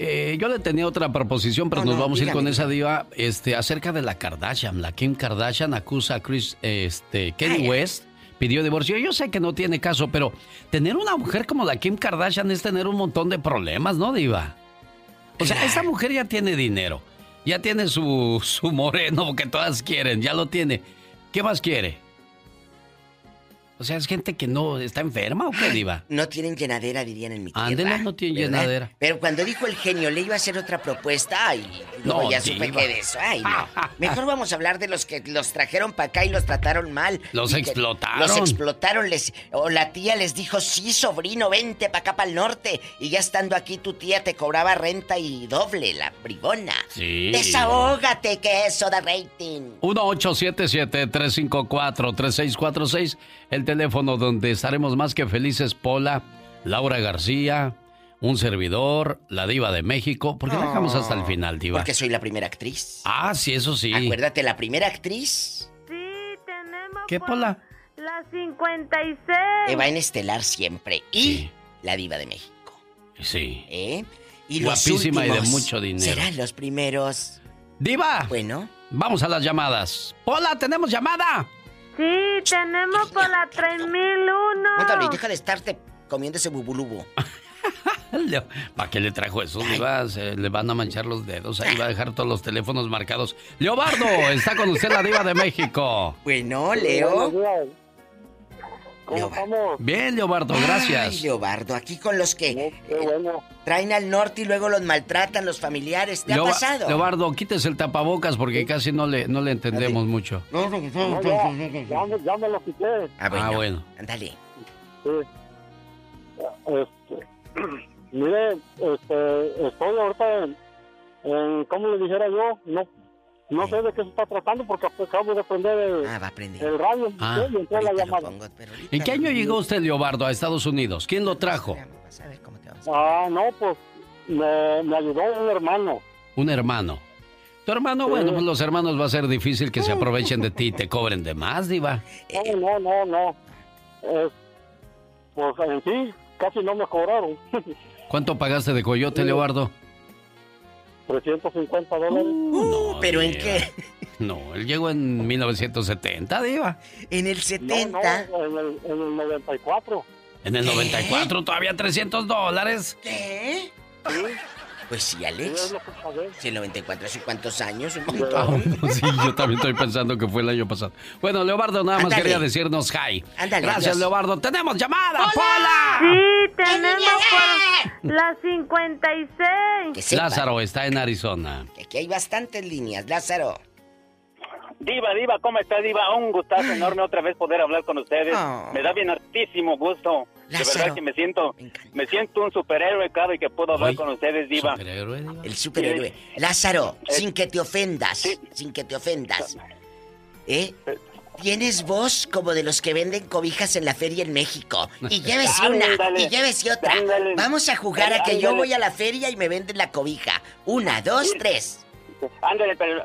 eh, yo le tenía otra proposición, pero No, nos no, vamos a ir con esa diva este, acerca de la Kardashian. La Kim Kardashian acusa a Chris, este, Kanye West, pidió divorcio. Yo sé que no tiene caso, pero tener una mujer como la Kim Kardashian es tener un montón de problemas, ¿no, diva? O sea, esta mujer ya tiene dinero, ya tiene su, su moreno que todas quieren, ya lo tiene. ¿Qué más quiere? O sea, es gente que no está enferma o qué, diva. No tienen llenadera, dirían en mi tierra. Ándele, no tienen ¿verdad? llenadera. Pero cuando dijo el genio, le iba a hacer otra propuesta, ay, luego No, ya supe que de eso, ay, no. Mejor vamos a hablar de los que los trajeron para acá y los trataron mal. Los Y explotaron. Los explotaron, les, o la tía les dijo, sí, sobrino, vente para acá, para el norte. Y ya estando aquí, tu tía te cobraba renta y doble, la bribona. Sí. Desahógate, que eso da rating. 1-877-354-3646, el teléfono donde estaremos más que felices, Pola, Laura García, un servidor, la diva de México. ¿Por qué la dejamos hasta el final, diva? Porque soy la primera actriz. Ah, sí, eso sí. Acuérdate, la primera actriz ¿Qué, Pola? La 56. que va en estelar siempre. Y la diva de México. Sí. ¿Eh? Y los Guapísima y de mucho dinero. Serán los primeros. ¡Diva! Bueno. Vamos a las llamadas. ¡Pola, tenemos llamada! Sí, tenemos por la 3001. Cuéntalo y deja de estarte comiendo ese bubulubo. ¿Para qué le trajo eso, diva? Se le van a manchar los dedos. Ahí va a dejar todos los teléfonos marcados. Leobardo, está con usted la diva de México. Bueno, Leo. ¿Cómo estamos? Bien, Leobardo, gracias. Ay, Leobardo, aquí con los que eh, traen al norte y luego los maltratan los familiares. ¿Te ha pasado? Leobardo, quítese el tapabocas porque casi no le, no le entendemos mucho. No, no, No, ya, me- ya me lo quité. Ah, bueno. Ah, bueno. Ándale. Sí. Este, mire, este, estoy ahorita en, en, ¿cómo le dijera yo? No, no sé de qué se está tratando porque acabo de prender el, Ah, va a aprender. el radio Ah. y entré la llamada. ¿En qué año llegó usted, Leobardo, a Estados Unidos? ¿Quién lo trajo? Ah, no, pues me, me ayudó un hermano. Un hermano. Tu hermano, bueno, pues los hermanos va a ser difícil que se aprovechen de ti y te cobren de más, diva. No, no, no, no. Es- pues en sí casi no me cobraron. ¿Cuánto pagaste de coyote, Leobardo? 350 dólares. Uh, ¿Pero en qué? No, él llegó en 1970, diva. En el No, 70. no, en el, en el 94. En el 94 todavía 300 dólares. ¿Qué? Pues sí, Alex. es lo que pagué. Si el 94 hace cuántos años, un montón. bueno, sí, yo también estoy pensando que fue el año pasado. Bueno, Leobardo nada más Ándale. quería decirnos hi. Ándale, Gracias, adiós. Leobardo. ¡Tenemos llamada, Pola! Sí, tenemos por la 56. Que sepa Lázaro está en Arizona. que aquí hay bastantes líneas, Lázaro. Diva, Diva, ¿cómo está, Diva? Un gustazo enorme otra vez poder hablar con ustedes. Oh. Me da bien hartísimo gusto. De Lázaro. verdad que me siento, me siento un superhéroe cada vez que puedo hablar Ay, con ustedes, Diva. El superhéroe. Lázaro, sin que te ofendas, sin que te ofendas. ¿Eh? Tienes voz como de los que venden cobijas en la feria en México. Y llévese una, Ándale, y llévese otra. ándale. Vamos a jugar a que yo voy a la feria y me venden la cobija. Una, dos, tres. Ándale, pero...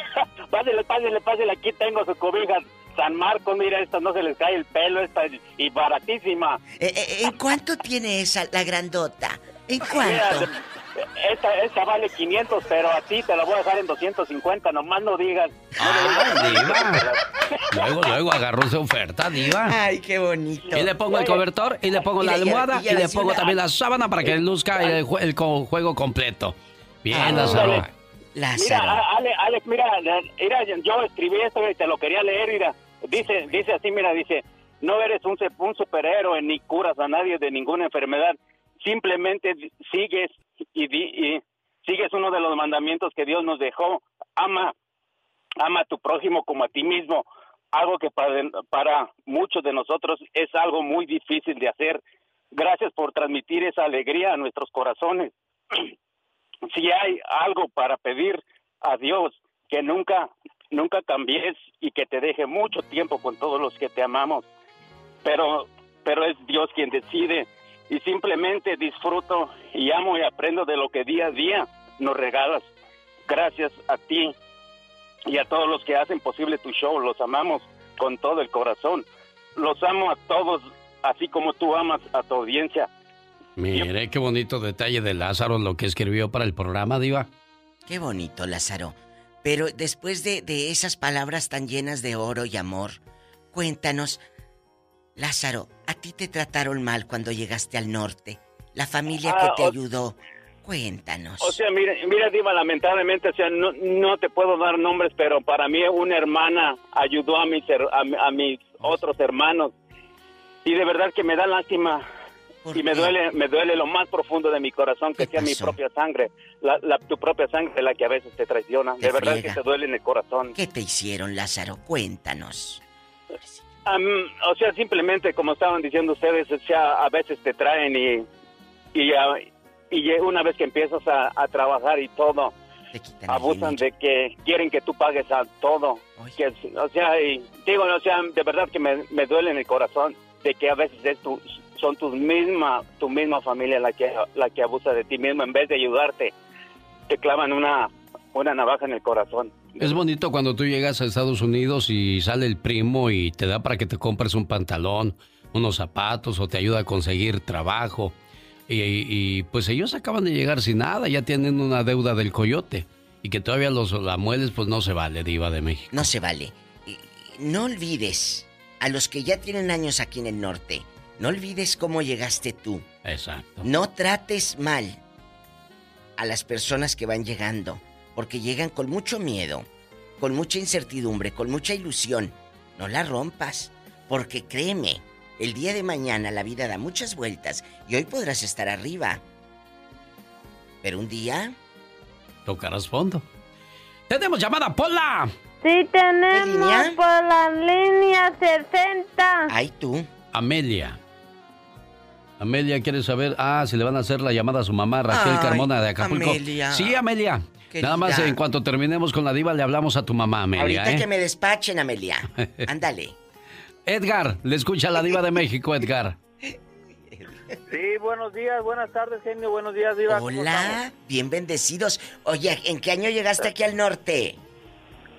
pásele, pásele, pásele. Aquí tengo su cobija San Marcos. Mira, esta no se les cae el pelo. Esta y baratísima. Eh, eh, ¿En cuánto tiene esa, la grandota? ¿En Mira, cuánto? esta, esta vale 500, pero a ti te la voy a dejar en 250. Nomás no digas. ¡Ay, diva! Luego, luego agarró esa oferta, diva. Ay, qué bonito. Y le pongo el cobertor, y le pongo Y la almohada, y y le pongo una- también la sábana para que luzca el, jue- el co- juego completo. Bien, Ah, Lázaro. Mira, Lázaro. a- Ale- Alex, mira, mira, yo escribí esto y te lo quería leer, mira. Dice, dice así, mira, dice, no eres un, un superhéroe ni curas a nadie de ninguna enfermedad, simplemente sigues y, di- y sigues uno de los mandamientos que Dios nos dejó, ama, ama a tu prójimo como a ti mismo, algo que para, para muchos de nosotros es algo muy difícil de hacer. Gracias por transmitir esa alegría a nuestros corazones. si hay algo para pedir a Dios, que nunca, nunca cambies y que te deje mucho tiempo con todos los que te amamos. Pero, pero es Dios quien decide y simplemente disfruto y amo y aprendo de lo que día a día nos regalas. Gracias a ti y a todos los que hacen posible tu show. Los amamos con todo el corazón. Los amo a todos, así como tú amas a tu audiencia. Mire, qué bonito detalle de Lázaro lo que escribió para el programa, Diva. Qué bonito, Lázaro. Pero después de, de esas palabras tan llenas de oro y amor, cuéntanos, Lázaro, ¿a ti te trataron mal cuando llegaste al norte? La familia Ah, que te o- ayudó. Cuéntanos. O sea, mira, mira Diva, lamentablemente, o sea, no, no te puedo dar nombres, pero para mí una hermana ayudó a mis, a, mi- a mis otros hermanos. Y de verdad que me da lástima y me duele, me duele lo más profundo de mi corazón que sea mi propia sangre, la, la- tu propia sangre la que a veces te traiciona. Te de verdad friega. que te duele en el corazón. ¿Qué te hicieron, Lázaro? Cuéntanos. O sea, simplemente como estaban diciendo ustedes, o sea, a veces te traen y, y, y una vez que empiezas a, a trabajar y todo, abusan de que quieren que tú pagues a todo. Que, o sea, y digo, o sea, de verdad que me, me duele en el corazón de que a veces es tu, son tus misma, tu misma familia la que, la que abusa de ti mismo en vez de ayudarte. Te clavan una, una navaja en el corazón. Es bonito cuando tú llegas a Estados Unidos y sale el primo y te da para que te compres un pantalón, unos zapatos o te ayuda a conseguir trabajo. Y, y, pues ellos acaban de llegar sin nada, ya tienen una deuda del coyote. Y que todavía los la mueles, pues no se vale, Diva de México. No se vale. No olvides a los que ya tienen años aquí en el norte. No olvides cómo llegaste tú. Exacto. No trates mal a las personas que van llegando, porque llegan con mucho miedo, con mucha incertidumbre, con mucha ilusión. No la rompas, porque créeme, el día de mañana la vida da muchas vueltas y hoy podrás estar arriba. Pero un día... Tocarás fondo. Tenemos llamada, Pola. Sí, tenemos por la línea 60. Ay, tú. Amelia. Amelia quiere saber, ah, si le van a hacer la llamada a su mamá, Raquel Ay, Carmona de Acapulco. Amelia. Sí, Amelia. Querida. Nada más en cuanto terminemos con la diva le hablamos a tu mamá, Amelia. Ahorita ¿eh? que me despachen, Amelia. Ándale. Edgar, le escucha la diva de México, Edgar. Sí, buenos días, buenas tardes, genio, buenos días, Diva. ¿cómo Hola, bien bendecidos. Oye, ¿en qué año llegaste aquí al norte?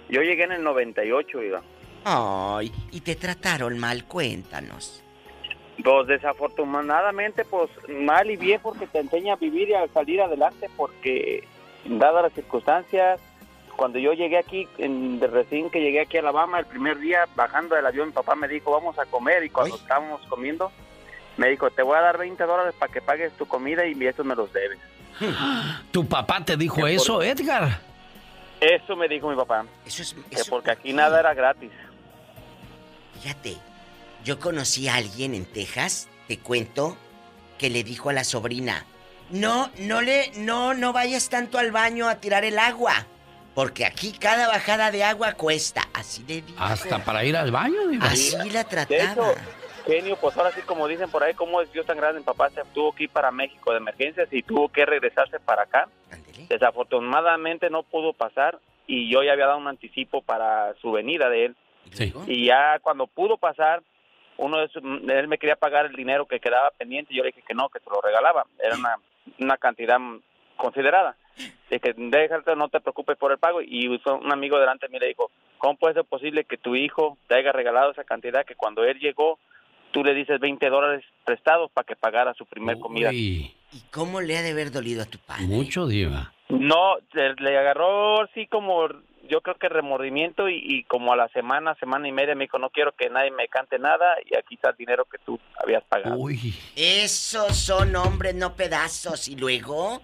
Yo llegué en el 98, Diva. Ay, y te trataron mal, cuéntanos. Pues desafortunadamente, pues mal y bien porque te enseña a vivir y a salir adelante porque, dadas las circunstancias, cuando yo llegué aquí, en, de recién que llegué aquí a Alabama, el primer día bajando del avión, mi papá me dijo, vamos a comer y cuando estábamos comiendo, me dijo, te voy a dar 20 dólares para que pagues tu comida y eso me los debes. ¿Tu papá te dijo eso, Edgar? Eso me dijo mi papá. Eso es... que porque aquí nada era gratis. Fíjate, yo conocí a alguien en Texas, te cuento, que le dijo a la sobrina, no, no le, no, no vayas tanto al baño a tirar el agua, porque aquí cada bajada de agua cuesta. Así le dijo. Hasta para ir al baño, diva. Así la De trataba. hecho, genio, pues ahora sí, como dicen por ahí, como es Dios tan grande, mi papá se tuvo que ir para México de emergencias y tuvo que regresarse para acá. Desafortunadamente no pudo pasar y yo ya había dado un anticipo para su venida de él. Y ya cuando pudo pasar, uno de sus- él me quería pagar el dinero que quedaba pendiente y yo le dije que no, que se lo regalaba. Era una, una cantidad considerada. De que déjate, no te preocupes por el pago. Y un amigo delante de mí le dijo, ¿cómo puede ser posible que tu hijo te haya regalado esa cantidad que cuando él llegó, tú le dices 20 dólares prestados para que pagara su primer comida? ¿Y cómo le ha de haber dolido a tu padre? Mucho, diva. No, le agarró así como, yo creo que remordimiento y, y como a la semana, semana y media me dijo, no quiero que nadie me cante nada y aquí está el dinero que tú habías pagado. Esos son hombres, no pedazos. Y luego,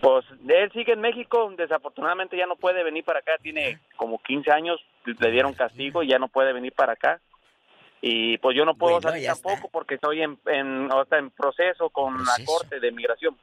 Pues él sigue en México, desafortunadamente ya no puede venir para acá, tiene como 15 años, le dieron castigo y ya no puede venir para acá. Y pues yo no puedo Bueno, salir tampoco porque estoy en, en, o sea, en proceso con la corte de migración.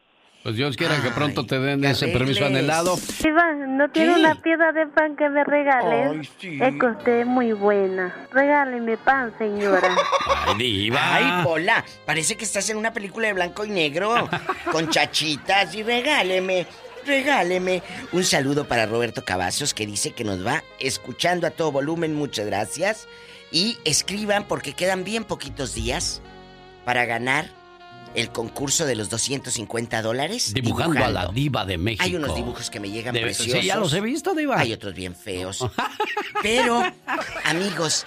Pues Dios quiera que pronto te den ese arregles. permiso anhelado. Diva, ¿no tiene ¿Qué? una piedra de pan que me regales? Ay, sí. Es que usted es muy buena. Regáleme pan, señora. Ay, diva. Ay, Pola, parece que estás en una película de blanco y negro, con chachitas y regáleme, regáleme. Un saludo para Roberto Cavazos que dice que nos va escuchando a todo volumen, muchas gracias. Y escriban porque quedan bien poquitos días para ganar el concurso de los 250 dólares. Dibujando, a la diva de México. Hay unos dibujos que me llegan De- preciosos. Sí, ya los he visto, diva. Hay otros bien feos. Pero, amigos,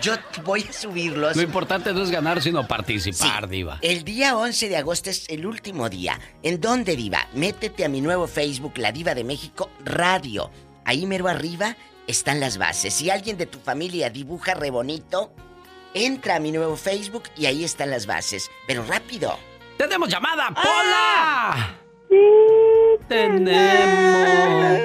yo voy a subirlos. Lo importante no es ganar, sino participar, diva. El día 11 de agosto es el último día. ¿En dónde, Diva? Métete a mi nuevo Facebook, La Diva de México Radio. Ahí mero arriba están las bases. Si alguien de tu familia dibuja re bonito, entra a mi nuevo Facebook y ahí están las bases. Pero rápido. ¡Tenemos llamada, Pola! Ah. Tenemos.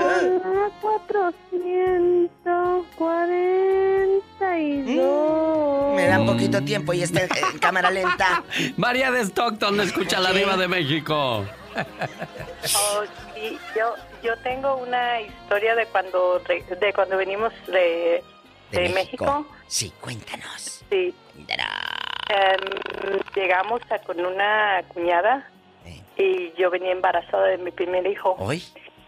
Hola, 442. Me dan poquito tiempo y está en, en cámara lenta. María de Stockton, escucha a la diva de México. Oh, sí, yo, yo tengo una historia de cuando de cuando venimos de, de México. Sí, cuéntanos. Sí. Em, llegamos a- con una cuñada y yo venía embarazada de mi primer hijo. ¿Hoy?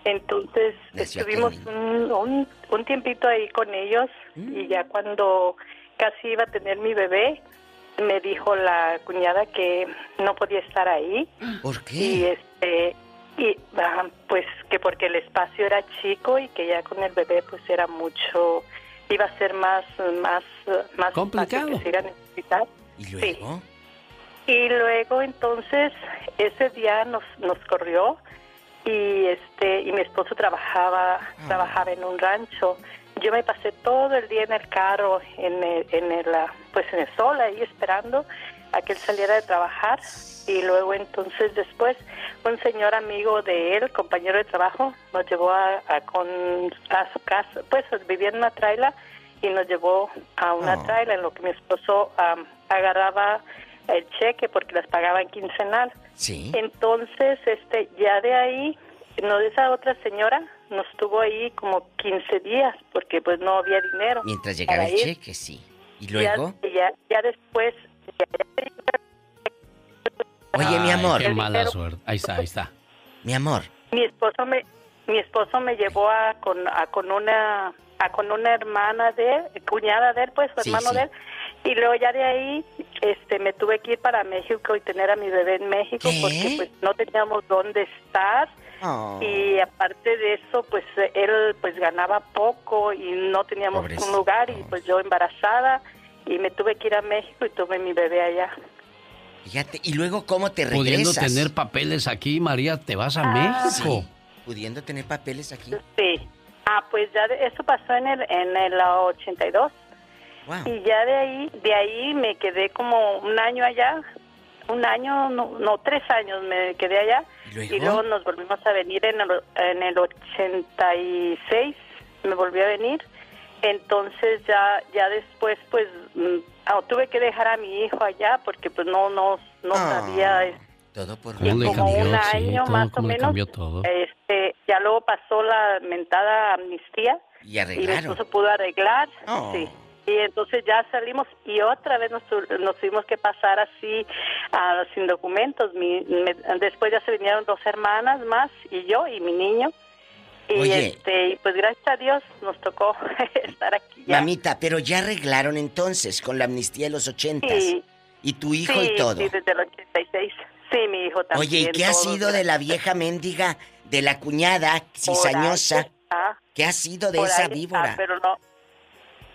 Entonces Nació estuvimos un, un, un tiempito ahí con ellos Mm. y ya cuando casi iba a tener mi bebé, me dijo la cuñada que no podía estar ahí. ¿Por qué? Y este y ah, pues que porque el espacio era chico y que ya con el bebé pues era mucho iba a ser más más más Complicado. que se iba a necesitar. ¿Y luego? Y luego entonces ese día nos nos corrió y este y mi esposo trabajaba trabajaba en un rancho. Yo me pasé todo el día en el carro en el, en el ah, pues en el sol ahí esperando a que él saliera de trabajar y luego entonces después un señor amigo de él, compañero de trabajo, nos llevó a, a con a su casa, pues vivía en una traila y nos llevó a una Oh. traila en lo que mi esposo am, agarraba el cheque porque las pagaban quincenal. Sí. Entonces, este, ya de ahí, no de esa otra señora, nos tuvo ahí como 15 días porque pues no había dinero. Mientras llegara para el ir. cheque, sí. ¿Y luego? Ya, ya, ya después, Oye, mi amor. Qué mala suerte. Ahí está, ahí está. Mi amor. mi esposo me mi esposo me llevó a con a con una con una hermana de él, cuñada de él, pues su Sí, hermano sí. de él. Y luego ya de ahí este me tuve que ir para México y tener a mi bebé en México ¿Qué? porque pues no teníamos dónde estar. Oh. Y aparte de eso, pues él pues ganaba poco y no teníamos Pobrecito. un lugar y pues yo embarazada y me tuve que ir a México y tuve mi bebé allá. Fíjate, ¿y luego cómo te Pudiendo regresas? tener papeles aquí, María, te vas a Ah. México. Sí, pudiendo tener papeles aquí. Sí. Ah, pues ya de- eso pasó en el en el 82. Wow. Y ya de ahí de ahí me quedé como un año allá, un año no, no tres años me quedé allá ¿Y luego? y luego nos volvimos a venir en el, en el 86 me volví a venir entonces ya ya después pues mm, ah, tuve que dejar a mi hijo allá porque pues no no no Ah, sabía eh, Todo por ¿Cómo le como cambió? un Sí, año todo, más o menos cambió todo. este ya luego pasó la mentada amnistía Y y mi arreglaron. esposo pudo arreglar Oh. sí y entonces ya salimos y otra vez nos, tu- nos tuvimos que pasar así ah, sin documentos Mi- me- después ya se vinieron dos hermanas más y yo y mi niño y Oye. este pues gracias a Dios nos tocó estar aquí ya. Mamita, pero ya arreglaron entonces con la amnistía de los ochentas. Sí. Y tu hijo sí, y todo. sí desde el 86 sí mi hijo también Oye, ¿y qué ha sido de la vieja mendiga, de la cuñada cizañosa? Ah, ¿Qué ha sido de esa ahí está, víbora? pero no.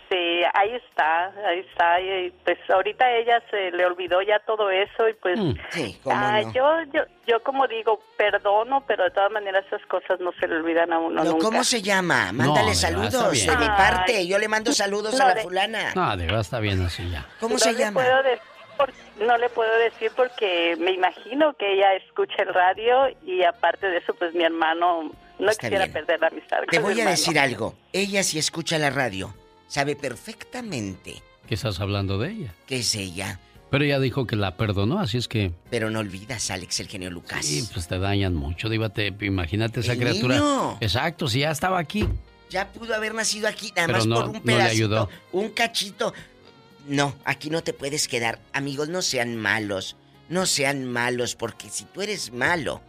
Sí, ahí está, ahí está. Y pues ahorita a ella se le olvidó ya todo eso y pues. Mm, Sí, cómo ah, no. yo, yo, yo como digo, perdono, pero de todas maneras esas cosas no se le olvidan a uno No, nunca. ¿Cómo se llama? No, Mándale verdad, saludos de mi parte. Yo le mando saludos No, a la de- fulana. No, de verdad está bien así ya. ¿Cómo no se llama? Puedo decir por- no le puedo decir porque me imagino que ella escucha el radio y aparte de eso, pues mi hermano no Está quisiera bien. perder la amistad. Te con voy mi a hermano. decir algo. Ella si escucha la radio, sabe perfectamente ¿Qué estás hablando de ella? que es ella. Pero ella dijo que la perdonó, así es que... Pero no olvidas, Alex, el genio Lucas. Sí, pues te dañan mucho, díbate, imagínate esa El criatura. niño. Exacto, si ya estaba aquí. Ya pudo haber nacido aquí, nada Pero más no- por no un le pedacito, ayudó. un cachito. No, aquí no te puedes quedar. Amigos, no sean malos. No sean malos, porque si tú eres malo,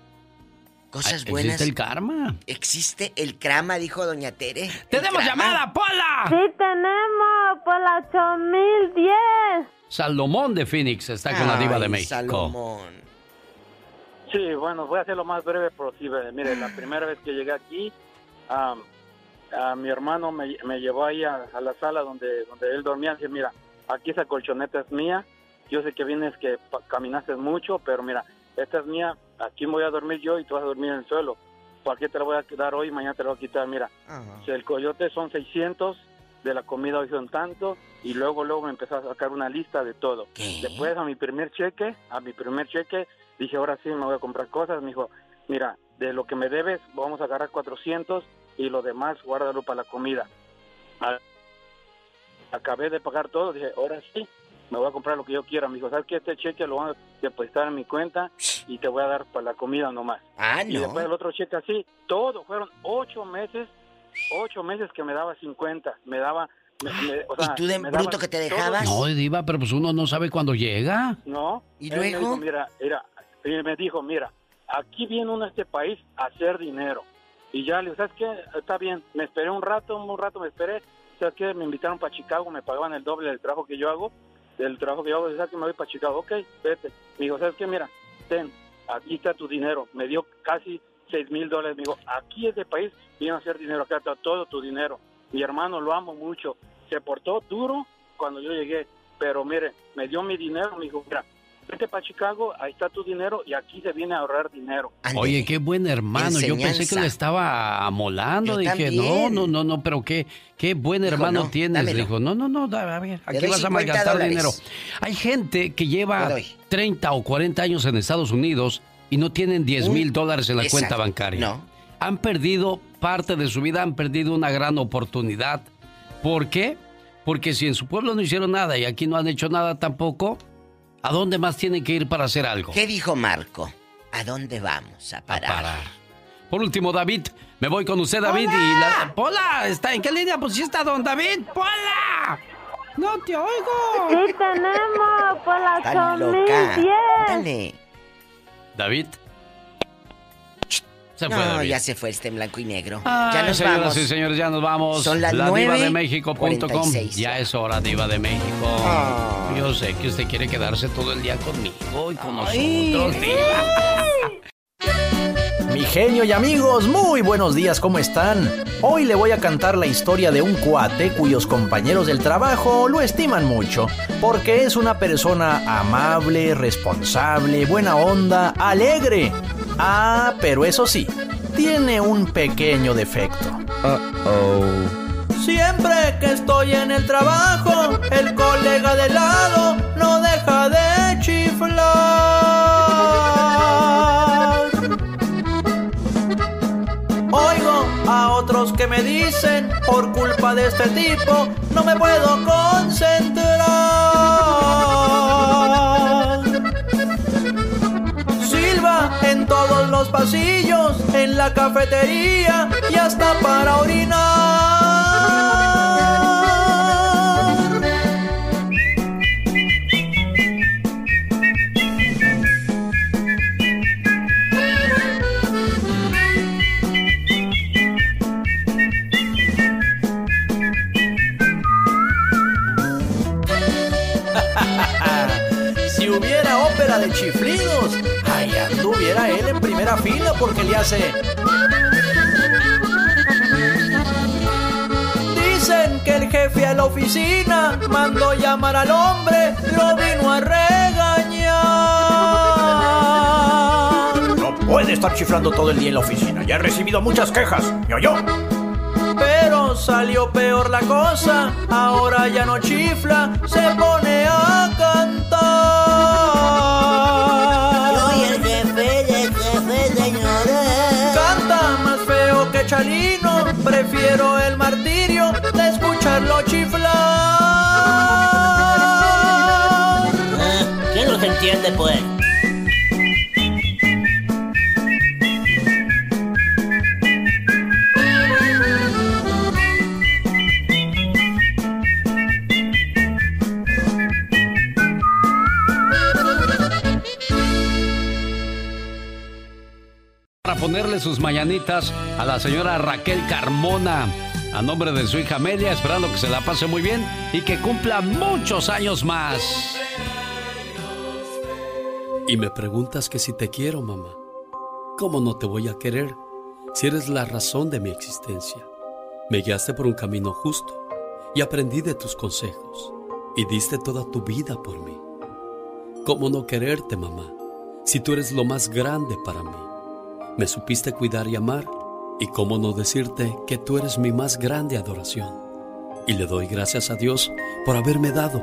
cosas Ah, buenas. Existe el karma. Existe el crama, dijo Doña Tere. ¡Tenemos El crama. llamada, Pola! Sí tenemos por la 8010. Salomón de Phoenix está con la diva de México. Salomón. Sí, bueno, voy a hacer lo más breve posible. Mire, la primera vez que llegué aquí, am, a mi hermano me, me llevó ahí a, a la sala donde, donde él dormía. Dice, mira, aquí esa colchoneta es mía. Yo sé que vienes que caminaste mucho, pero mira, esta es mía. Aquí voy a dormir yo y tú vas a dormir en el suelo. ¿Por qué te la voy a quedar hoy? Mañana te la voy a quitar. Mira, si el coyote son 600, de la comida hoy son tanto, y luego luego me empezó a sacar una lista de todo. Después a mi primer cheque, a mi primer cheque, dije, ahora sí me voy a comprar cosas. Me dijo, mira, de lo que me debes, vamos a agarrar 400 y lo demás guárdalo para la comida. A- Acabé de pagar todo, dije, ahora sí, me voy a comprar lo que yo quiera. Me dijo, ¿sabes qué? Este cheque lo van a depositar en mi cuenta y te voy a dar para la comida nomás. Ah, Y no. después el otro cheque así, todo, fueron ocho meses, ocho meses que me daba 50, me daba... me- me- o sea, ¿Y tú de bruto que te todo- dejabas? No, diva, pero pues uno no sabe cuándo llega. No. ¿Y Él me luego? dijo, mira, mira, y me dijo, mira, aquí viene uno a este país a hacer dinero. Y ya le digo, ¿sabes qué? Está bien. Me esperé un rato, un rato me esperé. ¿Sabes qué? Me invitaron para Chicago, me pagaban el doble del trabajo que yo hago. Del trabajo que yo hago, ¿sabes qué? Me voy para Chicago. Ok, vete. Me dijo, ¿sabes qué? Mira, ten, aquí está tu dinero. Me dio casi seis mil dólares. Me dijo, aquí este país viene a hacer dinero. Acá está todo tu dinero. Mi hermano lo amo mucho. Se portó duro cuando yo llegué. Pero mire, me dio mi dinero. Me dijo, mira, vete para Chicago, ahí está tu dinero y aquí se viene a ahorrar dinero. Oye, qué buen hermano. Yo pensé que le estaba amolando. Yo Dije, no, también. no, no, no, pero qué, qué buen Dijo, hermano no, tienes. dámelo. Dijo, no, no, no, da- a ver, aquí vas a 50 malgastar dólares. dinero. Hay gente que lleva Le doy. 30 o 40 años en Estados Unidos y no tienen 10 Un- mil dólares en la Exacto. cuenta bancaria. No. Han perdido parte de su vida, han perdido una gran oportunidad. ¿Por qué? Porque si en su pueblo no hicieron nada y aquí no han hecho nada tampoco, ¿a dónde más tienen que ir para hacer algo? ¿Qué dijo Marco? ¿A dónde vamos a parar? Por último, David, me voy con usted, David. Y la... Pola, ¿está en qué línea? Pues sí está don David. Pola. No te oigo. Sí tenemos por la Está loca. 8010. Dale. David. Se fue no, David. ya se fue este en blanco y negro. Ay, ya nos señoras vamos. y señores, ya nos vamos. Son las La diva de 9:46. México.com. Ya es hora, diva de México. Yo sé que usted quiere quedarse todo el día conmigo y con nosotros, diva. Mi genio y amigos, muy buenos días, ¿cómo están? Hoy le voy a cantar la historia de un cuate cuyos compañeros del trabajo lo estiman mucho, porque es una persona amable, responsable, buena onda, alegre. Ah, pero eso sí, tiene un pequeño defecto. Siempre que estoy en el trabajo, el colega de lado no deja de chiflar. Oigo a otros que me dicen, por culpa de este tipo, no me puedo concentrar. Los pasillos, en la cafetería y hasta para orinar. si hubiera ópera de chiflidos, ahí anduviera él en primera fila porque le hace. Dicen que el jefe a la oficina mandó llamar al hombre, lo vino a regañar. No puede estar chiflando todo el día en la oficina, ya he recibido muchas quejas, yo yo. Pero salió peor la cosa, ahora ya no chifla, se pone Prefiero el martirio de escucharlo chiflar. Ah, ¿Quién los entiende, pues? Sus mañanitas a la señora Raquel Carmona. A nombre de su hija Amelia, esperando que se la pase muy bien y que cumpla muchos años más. Y me preguntas que si te quiero, mamá. ¿Cómo no te voy a querer si eres la razón de mi existencia? Me guiaste por un camino justo y aprendí de tus consejos y diste toda tu vida por mí. ¿Cómo no quererte, mamá, si tú eres lo más grande para mí? Me supiste cuidar y amar y cómo no decirte que tú eres mi más grande adoración. Y le doy gracias a Dios por haberme dado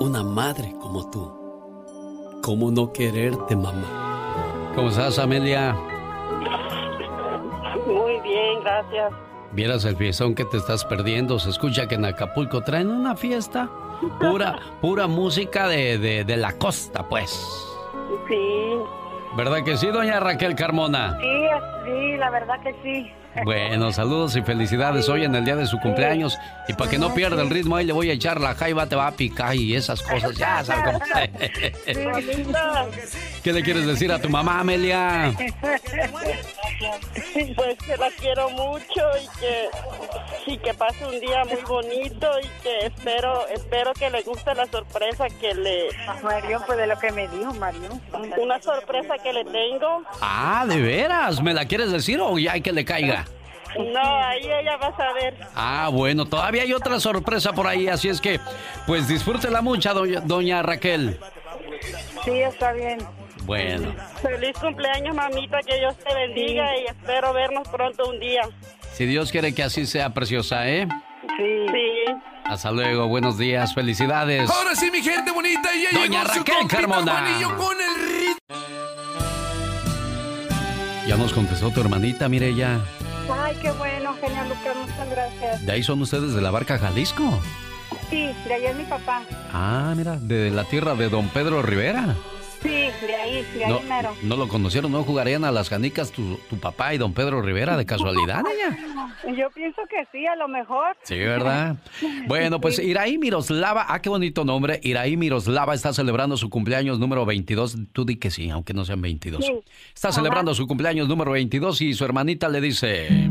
una madre como tú. ¿Cómo no quererte, mamá? ¿Cómo estás, Amelia? Muy bien, gracias. Vieras el fiestón que te estás perdiendo. Se escucha que en Acapulco traen una fiesta. Pura, pura música de, de, de la costa, pues. Sí. ¿Verdad que sí, doña Raquel Carmona? Sí, sí, la verdad que sí. Bueno, saludos y felicidades hoy en el día de su cumpleaños. Y para que no pierda el ritmo, ahí le voy a echar la jaiba, te va a picar y esas cosas. Ya sabes cómo. ¿Qué le quieres decir a tu mamá, Amelia? Pues que la quiero mucho y que, y que pase un día muy bonito y que espero espero que le guste la sorpresa que le... Mario, pues de lo que me dijo Mario. Una sorpresa que le tengo. Ah, ¿de veras? ¿Me la quieres decir o ya hay que le caiga? No, ahí ella va a saber. Ah, bueno, todavía hay otra sorpresa por ahí, así es que, pues disfrútela mucha, doña, doña Raquel. Sí, está bien. Bueno, Feliz cumpleaños, mamita, que Dios te bendiga y espero vernos pronto un día. si Dios quiere que así sea, preciosa, ¿eh? Sí. Sí. Hasta luego, buenos días, felicidades. Ahora sí, mi gente bonita, y ya Doña llegó Raquel Carmona. Juanillo con el ritmo. Ya nos contestó tu hermanita, mire ya. Qué bueno, genial, Lucas, muchas gracias. ¿De ahí son ustedes de la barca Jalisco? Sí, de ahí es mi papá. Ah, mira, de la tierra de don Pedro Rivera. Sí, de ahí, de ahí No, mero. no lo conocieron, no jugarían a las canicas tu, tu papá y don Pedro Rivera de casualidad, ella. Yo pienso que sí, a lo mejor. Sí, ¿verdad? Bueno, pues Iraí Miroslava, ah, qué bonito nombre. Iraí Miroslava está celebrando su cumpleaños número 22. Tú di que sí, aunque no sean 22. Sí. Está celebrando su cumpleaños número 22 y su hermanita le dice...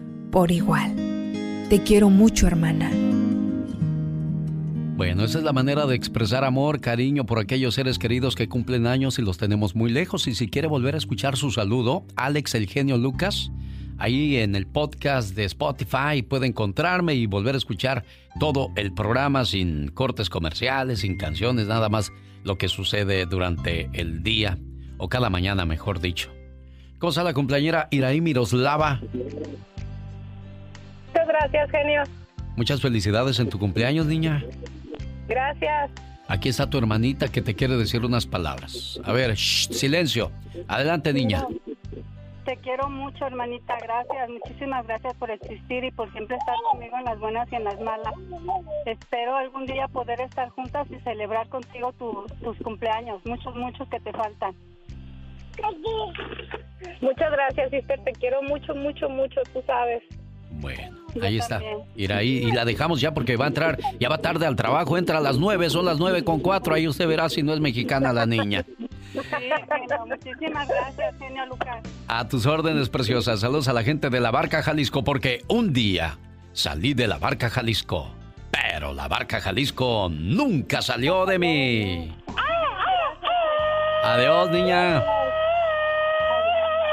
por igual. Te quiero mucho, hermana. Bueno, esa es la manera de expresar amor, cariño por aquellos seres queridos que cumplen años y los tenemos muy lejos. Y si quiere volver a escuchar su saludo, Alex el genio Lucas, ahí en el podcast de Spotify puede encontrarme y volver a escuchar todo el programa sin cortes comerciales, sin canciones, nada más lo que sucede durante el día o cada mañana, mejor dicho. ¿Cómo está la cumpleañera Iraí Miroslava? Muchas gracias, genio. Muchas felicidades en tu cumpleaños, niña. Gracias. Aquí está tu hermanita que te quiere decir unas palabras. A ver, shh, silencio. Adelante, niña. Te quiero mucho, hermanita. Gracias. Muchísimas gracias por existir y por siempre estar conmigo en las buenas y en las malas. Espero algún día poder estar juntas y celebrar contigo tu- tus cumpleaños. Muchos, muchos que te faltan. Muchas gracias, sister. Te quiero mucho, mucho, mucho. Tú sabes. Bueno, Yo ahí está. también. Ir ahí y la dejamos ya porque va a entrar, ya va tarde al trabajo, entra a las nueve, son las nueve con cuatro, ahí usted verá si no es mexicana la niña. Sí, genio. Muchísimas gracias, genio Lucas. A tus órdenes, preciosas. Saludos a la gente de la Barca Jalisco porque un día salí de la Barca Jalisco, pero la Barca Jalisco nunca salió de mí. Adiós, niña.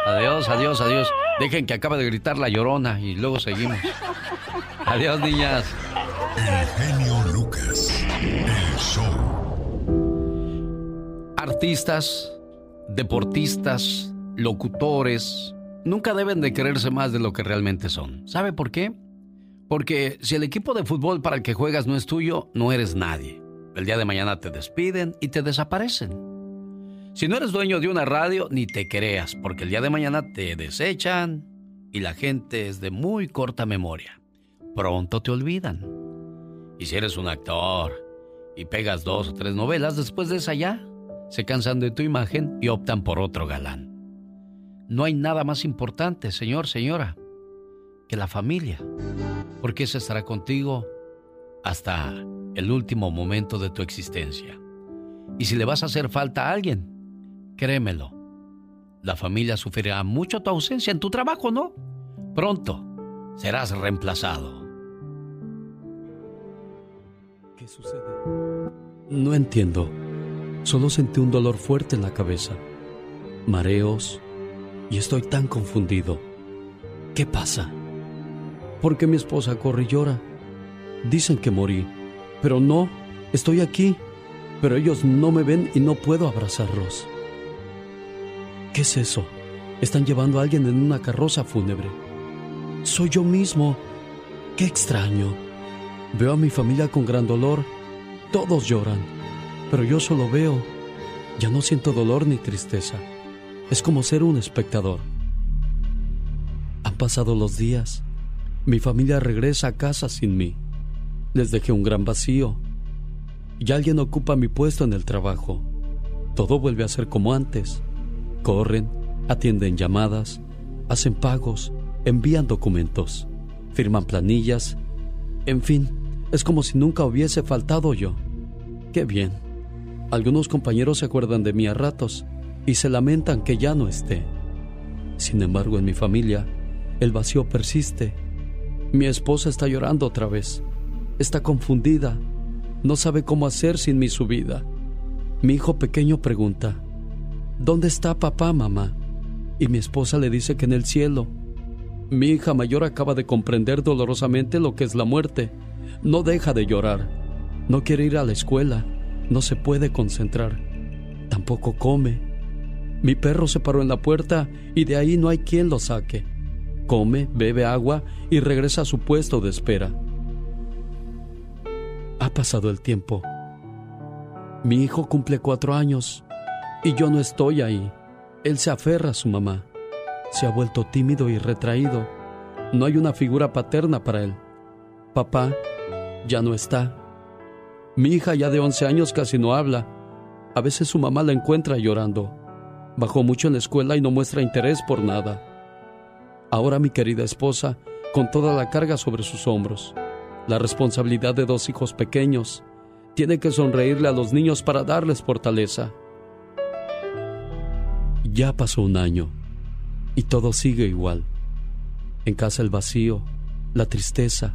Adiós, adiós, adiós. Dejen que acaba de gritar la llorona y luego seguimos. Adiós, niñas. El genio Lucas. El show. Artistas, deportistas, locutores, nunca deben de creerse más de lo que realmente son. ¿Sabe por qué? Porque si el equipo de fútbol para el que juegas no es tuyo, no eres nadie. El día de mañana te despiden y te desaparecen. Si no eres dueño de una radio, ni te creas, porque el día de mañana te desechan y la gente es de muy corta memoria. Pronto te olvidan. Y si eres un actor y pegas dos o tres novelas, después de esa ya, se cansan de tu imagen y optan por otro galán. No hay nada más importante, señor, señora, que la familia, porque esa estará contigo hasta el último momento de tu existencia. Y si le vas a hacer falta a alguien, créemelo, la familia sufrirá mucho tu ausencia en tu trabajo, ¿no? Pronto serás reemplazado. ¿Qué sucede? No entiendo. Solo sentí un dolor fuerte en la cabeza, mareos, y estoy tan confundido. ¿Qué pasa? ¿Por qué mi esposa corre y llora? Dicen que morí, pero no, estoy aquí, pero ellos no me ven y no puedo abrazarlos. ¿Qué es eso? Están llevando a alguien en una carroza fúnebre. Soy yo mismo. Qué extraño. Veo a mi familia con gran dolor. Todos lloran, pero yo solo veo. Ya no siento dolor ni tristeza. Es como ser un espectador. Han pasado los días. Mi familia regresa a casa sin mí. Les dejé un gran vacío. Y alguien ocupa mi puesto en el trabajo. Todo vuelve a ser como antes. Corren, atienden llamadas, hacen pagos, envían documentos, firman planillas. En fin, es como si nunca hubiese faltado yo. Qué bien. Algunos compañeros se acuerdan de mí a ratos y se lamentan que ya no esté. Sin embargo, en mi familia, el vacío persiste. Mi esposa está llorando otra vez. Está confundida. No sabe cómo hacer sin mi subida. Mi hijo pequeño pregunta, ¿Dónde está papá, mamá? Y mi esposa le dice que en el cielo. Mi hija mayor acaba de comprender dolorosamente lo que es la muerte. No deja de llorar. No quiere ir a la escuela. No se puede concentrar. Tampoco come. Mi perro se paró en la puerta y de ahí no hay quien lo saque. Come, bebe agua y regresa a su puesto de espera. Ha pasado el tiempo. Mi hijo cumple cuatro años y yo no estoy ahí. Él se aferra a su mamá. Se ha vuelto tímido y retraído. No hay una figura paterna para él. Papá ya no está. Mi hija ya de 11 años casi no habla. A veces su mamá la encuentra llorando. Bajó mucho en la escuela y no muestra interés por nada. Ahora mi querida esposa, con toda la carga sobre sus hombros, la responsabilidad de dos hijos pequeños, tiene que sonreírle a los niños para darles fortaleza. Ya pasó un año y todo sigue igual. En casa el vacío, la tristeza.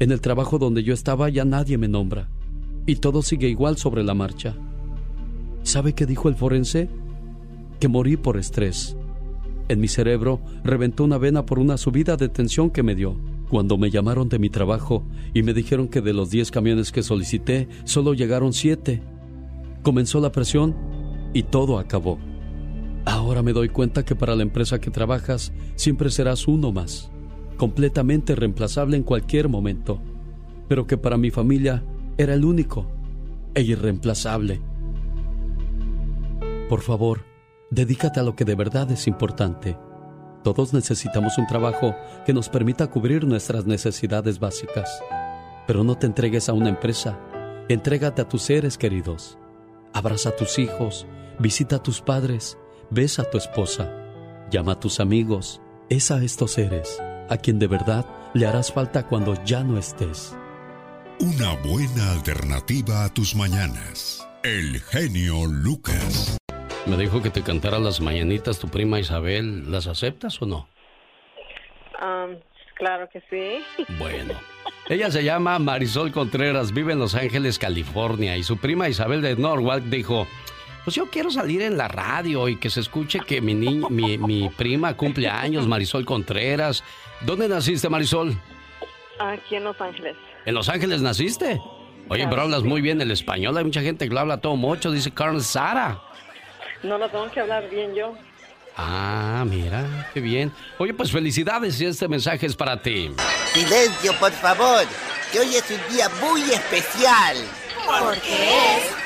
En el trabajo donde yo estaba ya nadie me nombra y todo sigue igual sobre la marcha. ¿Sabe qué dijo el forense? Que morí por estrés. En mi cerebro reventó una vena por una subida de tensión que me dio. Cuando me llamaron de mi trabajo y me dijeron que de los 10 camiones que solicité, solo llegaron 7. Comenzó la presión y todo acabó. Ahora me doy cuenta que para la empresa que trabajas siempre serás uno más, completamente reemplazable en cualquier momento, pero que para mi familia era el único e irreemplazable. Por favor, dedícate a lo que de verdad es importante. Todos necesitamos un trabajo que nos permita cubrir nuestras necesidades básicas. Pero no te entregues a una empresa, entrégate a tus seres queridos. Abraza a tus hijos, visita a tus padres, Besa a tu esposa, llama a tus amigos, es a estos seres a quien de verdad le harás falta cuando ya no estés. Una buena alternativa a tus mañanas. El genio Lucas. Me dijo que te cantara las mañanitas tu prima Isabel. ¿Las aceptas o no? claro que sí. Bueno. Ella se llama Marisol Contreras, vive en Los Ángeles, California, y su prima Isabel de Norwalk dijo, pues yo quiero salir en la radio y que se escuche que mi, mi, mi prima cumple años, Marisol Contreras. ¿Dónde naciste, Marisol? Aquí en Los Ángeles. ¿En Los Ángeles naciste? Oye, pero hablas muy bien el español. Hay mucha gente que lo habla todo mucho, dice Carmen Sara. No lo tengo que hablar bien yo. Ah, mira, qué bien. Oye, pues felicidades y este mensaje es para ti. Silencio, por favor, que hoy es un día muy especial. Porque es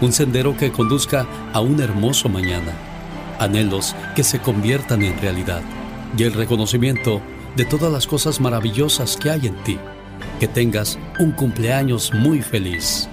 Un sendero que conduzca a un hermoso mañana. Anhelos que se conviertan en realidad. Y el reconocimiento de todas las cosas maravillosas que hay en ti. Que tengas un cumpleaños muy feliz.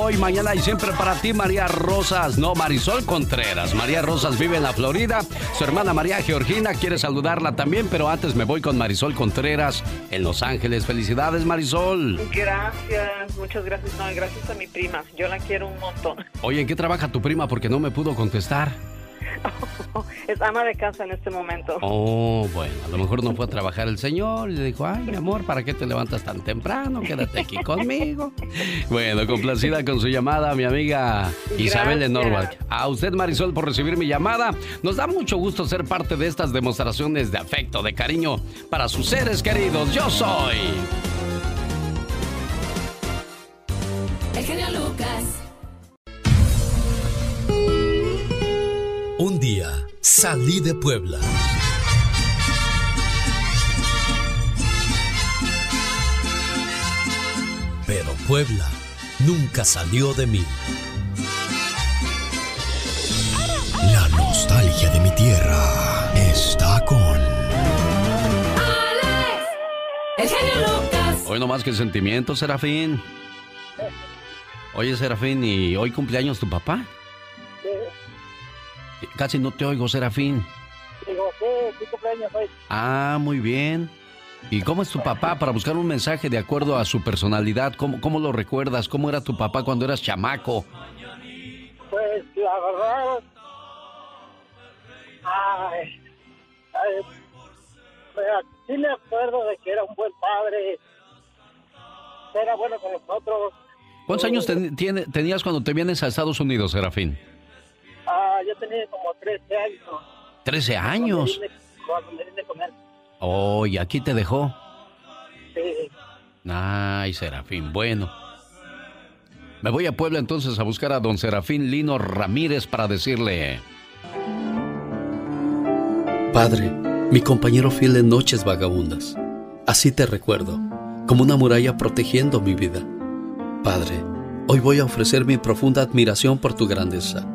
Hoy, mañana y siempre para ti, María Rosas. No, Marisol Contreras. María Rosas vive en la Florida. Su hermana María Georgina quiere saludarla también, pero antes me voy con Marisol Contreras en Los Ángeles. Felicidades, Marisol. Gracias, muchas gracias. No, gracias a mi prima. Yo la quiero un montón. Oye, ¿en qué trabaja tu prima? Porque no me pudo contestar. Es ama de casa en este momento. Oh, bueno, a lo mejor no fue a trabajar el señor y le dijo, ay, mi amor, ¿para qué te levantas tan temprano? Quédate aquí conmigo. Bueno, complacida con su llamada, mi amiga Isabel de Norwalk. A usted, Marisol, por recibir mi llamada. Nos da mucho gusto ser parte de estas demostraciones de afecto, de cariño para sus seres queridos. Yo soy... día salí de Puebla. Pero Puebla nunca salió de mí. La nostalgia de mi tierra está con... El genio Lucas. Hoy no más que sentimientos, Serafín. Oye, Serafín, ¿y hoy cumpleaños tu papá? Casi no te oigo, Serafín. Digo, ¿qué, qué cumpleaños hoy? Ah, muy bien. ¿Y cómo es tu papá? Para buscar un mensaje de acuerdo a su personalidad, ¿cómo, cómo lo recuerdas? ¿Cómo era tu papá cuando eras chamaco? Pues la verdad. Ay, ay, sí me acuerdo de que era un buen padre. Era bueno con nosotros. ¿Cuántos años ten- tenías cuando te vienes a Estados Unidos, Serafín? Ah, yo tenía como 13 años. Trece años. Cuando vine- Cuando me vine con él. Oh, y aquí te dejó. Sí. Ay, Serafín, bueno. Me voy a Puebla entonces a buscar a don Serafín Lino Ramírez para decirle... Padre, mi compañero fiel en noches vagabundas. Así te recuerdo, como una muralla protegiendo mi vida. Padre, hoy voy a ofrecer mi profunda admiración por tu grandeza,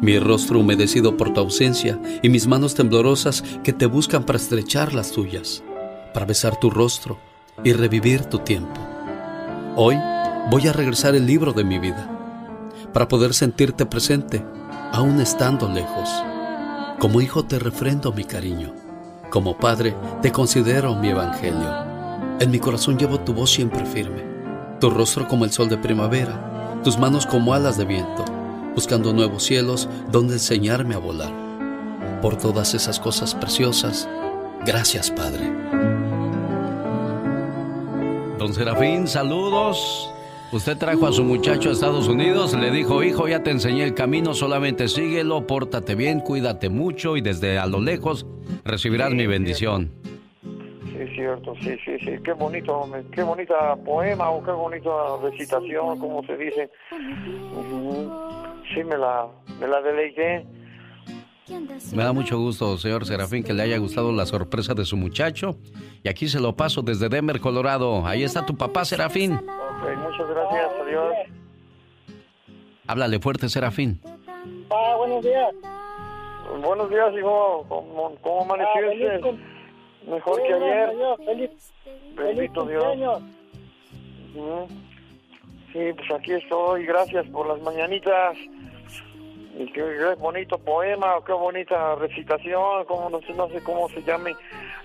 mi rostro humedecido por tu ausencia y mis manos temblorosas que te buscan para estrechar las tuyas, para besar tu rostro y revivir tu tiempo. Hoy voy a regresar el libro de mi vida, para poder sentirte presente, aún estando lejos. Como hijo te refrendo mi cariño. Como padre te considero mi evangelio. En mi corazón llevo tu voz siempre firme. Tu rostro como el sol de primavera. Tus manos como alas de viento. Buscando nuevos cielos donde enseñarme a volar. Por todas esas cosas preciosas. Gracias, Padre. Don Serafín, saludos. Usted trajo a su muchacho a Estados Unidos, le dijo, hijo, ya te enseñé el camino, solamente síguelo, pórtate bien, cuídate mucho y desde a lo lejos recibirás mi bendición. Sí, cierto, sí, sí, sí. Qué bonito, me- qué bonita poema o qué bonita recitación, como se dice. Sí, me la, me la deleité. Me da mucho gusto, señor Serafín, que le haya gustado la sorpresa de su muchacho. Y aquí se lo paso desde Denver, Colorado. Ahí está tu papá, Serafín. Ok, muchas gracias, adiós. Háblale fuerte, Serafín. Ah, buenos días. Buenos días, hijo. ¿Cómo, cómo Ah, feliz Mejor que ayer. Feliz, feliz Bendito Dios. Sí, pues aquí estoy. Gracias por las mañanitas. Y qué, qué bonito poema, qué bonita recitación, como no sé, no sé cómo se llame,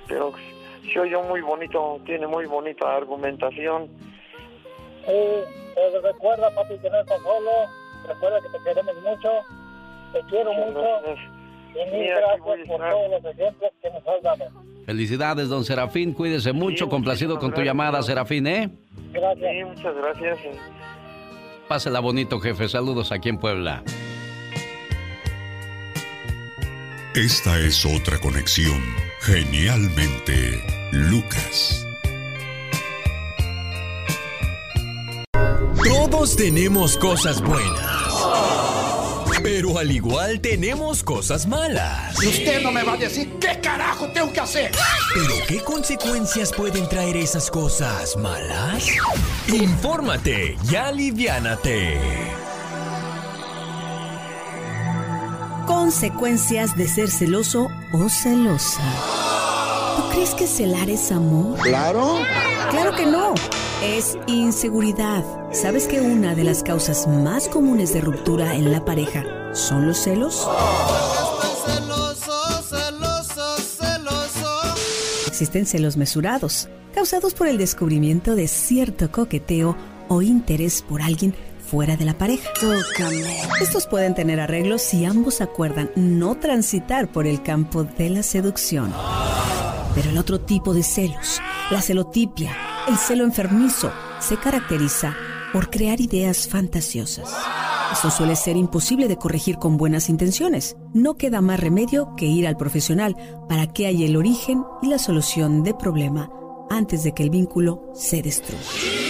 pero se oye muy bonito, tiene muy bonita argumentación. Sí, pues recuerda, papi, que no estás solo. Recuerda que te queremos mucho. Te quiero Muchas mucho. gracias. Y mil Sí, gracias por todos los ejemplos que nos has dado. Felicidades, don Serafín. Cuídese mucho. Complacido con tu llamada, Serafín, ¿eh? Gracias. muchas gracias. Pásela bonito, jefe. Saludos aquí en Puebla. Esta es otra conexión. Genialmente, Lucas. Todos tenemos cosas buenas. Pero al igual tenemos cosas malas. Y usted no me va a decir qué carajo tengo que hacer. ¿Pero qué consecuencias pueden traer esas cosas malas? Infórmate y aliviánate. Consecuencias de ser celoso o celosa. ¿Tú crees que celar es amor? Claro. Claro que no. Es inseguridad. ¿Sabes que una de las causas más comunes de ruptura en la pareja son los celos? Existen celos mesurados, causados por el descubrimiento de cierto coqueteo o interés por alguien fuera de la pareja. Estos pueden tener arreglos si ambos acuerdan no transitar por el campo de la seducción. Pero el otro tipo de celos, la celotipia, el celo enfermizo, se caracteriza por crear ideas fantasiosas. Eso suele ser imposible de corregir con buenas intenciones. No queda más remedio que ir al profesional para que haya el origen y la solución del problema antes de que el vínculo se destruya.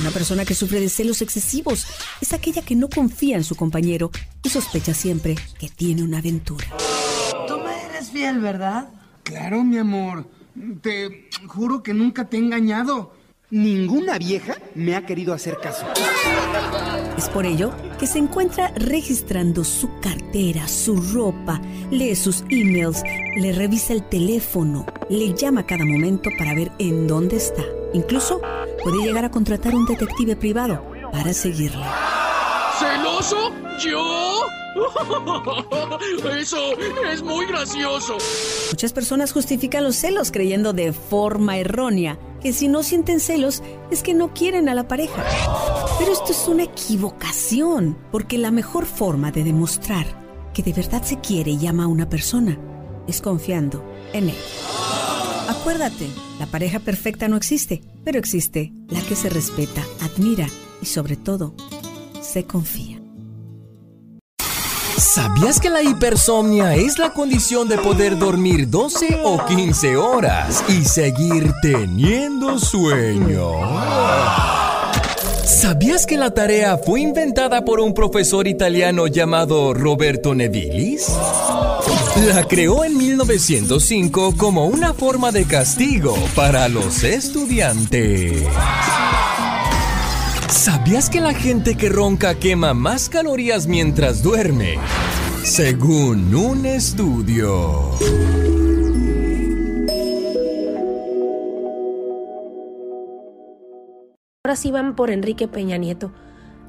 Una persona que sufre de celos excesivos es aquella que no confía en su compañero y sospecha siempre que tiene una aventura. Tú me eres fiel, ¿verdad? Claro, mi amor. Te juro que nunca te he engañado. Ninguna vieja me ha querido hacer caso. Es por ello que se encuentra registrando su cartera, su ropa, lee sus emails, le revisa el teléfono, le llama a cada momento para ver en dónde está. Incluso puede llegar a contratar un detective privado para seguirle. ¿Celoso? ¿Yo? Eso es muy gracioso. Muchas personas justifican los celos creyendo de forma errónea que si no sienten celos es que no quieren a la pareja. Pero esto es una equivocación, porque la mejor forma de demostrar que de verdad se quiere y ama a una persona es confiando en él. Acuérdate, la pareja perfecta no existe, pero existe la que se respeta, admira y sobre todo se confía. ¿Sabías que la hipersomnia es la condición de poder dormir 12 o 15 horas y seguir teniendo sueño? ¿Sabías que la tarea fue inventada por un profesor italiano llamado Roberto Nevilis? La creó en 1905 como una forma de castigo para los estudiantes. ¿Sabías que la gente que ronca quema más calorías mientras duerme? Según un estudio. Ahora sí van por Enrique Peña Nieto,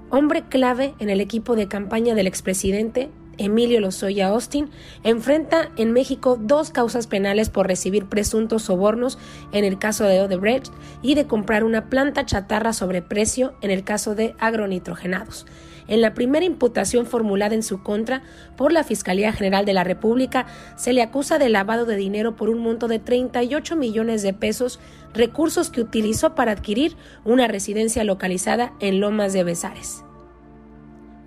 hombre clave en el equipo de campaña del expresidente Emilio Lozoya Austin, enfrenta en México dos causas penales por recibir presuntos sobornos en el caso de Odebrecht y de comprar una planta chatarra sobre precio en el caso de agronitrogenados. En la primera imputación formulada en su contra por la Fiscalía General de la República, se le acusa de lavado de dinero por un monto de 38 millones de pesos, recursos que utilizó para adquirir una residencia localizada en Lomas de Besares.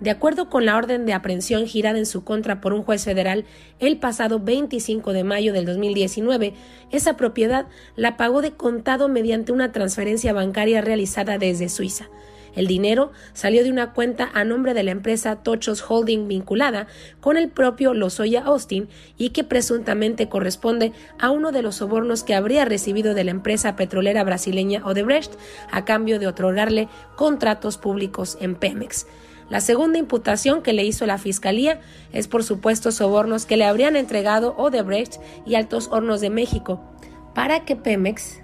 De acuerdo con la orden de aprehensión girada en su contra por un juez federal el pasado 25 de mayo del 2019, esa propiedad la pagó de contado mediante una transferencia bancaria realizada desde Suiza. El dinero salió de una cuenta a nombre de la empresa Tochos Holding vinculada con el propio Lozoya Austin y que presuntamente corresponde a uno de los sobornos que habría recibido de la empresa petrolera brasileña Odebrecht a cambio de otorgarle contratos públicos en Pemex. La segunda imputación que le hizo la Fiscalía es por supuestos sobornos que le habrían entregado Odebrecht y Altos Hornos de México para que Pemex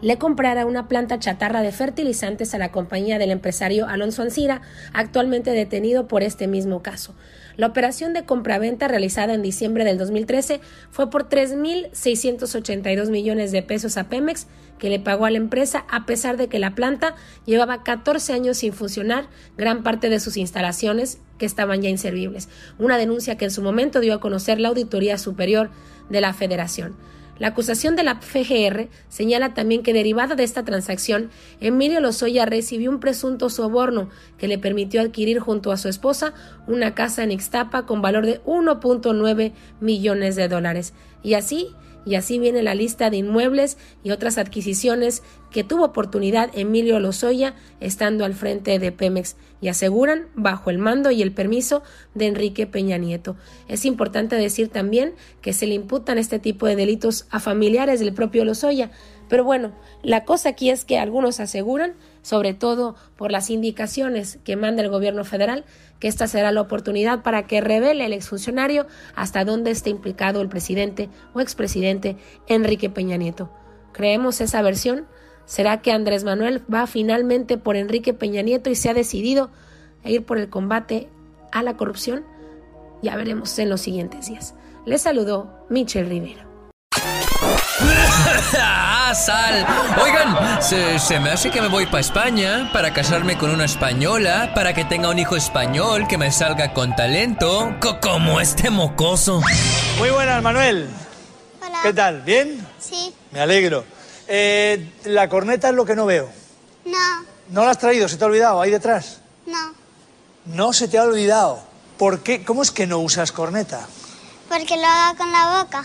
le comprara una planta chatarra de fertilizantes a la compañía del empresario Alonso Ancira, actualmente detenido por este mismo caso. La operación de compraventa realizada en diciembre del 2013 fue por 3.682 millones de pesos a Pemex, que le pagó a la empresa a pesar de que la planta llevaba 14 años sin funcionar, gran parte de sus instalaciones que estaban ya inservibles. Una denuncia que en su momento dio a conocer la Auditoría Superior de la Federación. La acusación de la FGR señala también que derivada de esta transacción, Emilio Lozoya recibió un presunto soborno que le permitió adquirir junto a su esposa una casa en Ixtapa con valor de 1.9 millones de dólares. Y así, y así viene la lista de inmuebles y otras adquisiciones que tuvo oportunidad Emilio Lozoya estando al frente de Pemex y aseguran bajo el mando y el permiso de Enrique Peña Nieto. Es importante decir también que se le imputan este tipo de delitos a familiares del propio Lozoya, pero bueno, la cosa aquí es que algunos aseguran, sobre todo por las indicaciones que manda el gobierno federal, que esta será la oportunidad para que revele el exfuncionario hasta dónde está implicado el presidente o expresidente Enrique Peña Nieto. ¿Creemos esa versión? ¿Será que Andrés Manuel va finalmente por Enrique Peña Nieto y se ha decidido a ir por el combate a la corrupción? Ya veremos en los siguientes días. Les saludó Michelle Rivera. ah, sal. Oigan, se, me hace que me voy para España para casarme con una española, para que tenga un hijo español que me salga con talento, como este mocoso. Muy buenas, Manuel. Hola. ¿Qué tal? ¿Bien? Sí. Me alegro. Eh, la corneta es lo que no veo. No. ¿No la has traído? ¿Se te ha olvidado? ¿Ahí detrás? No. No se te ha olvidado. ¿Por qué? ¿Cómo es que no usas corneta? Porque lo hago con la boca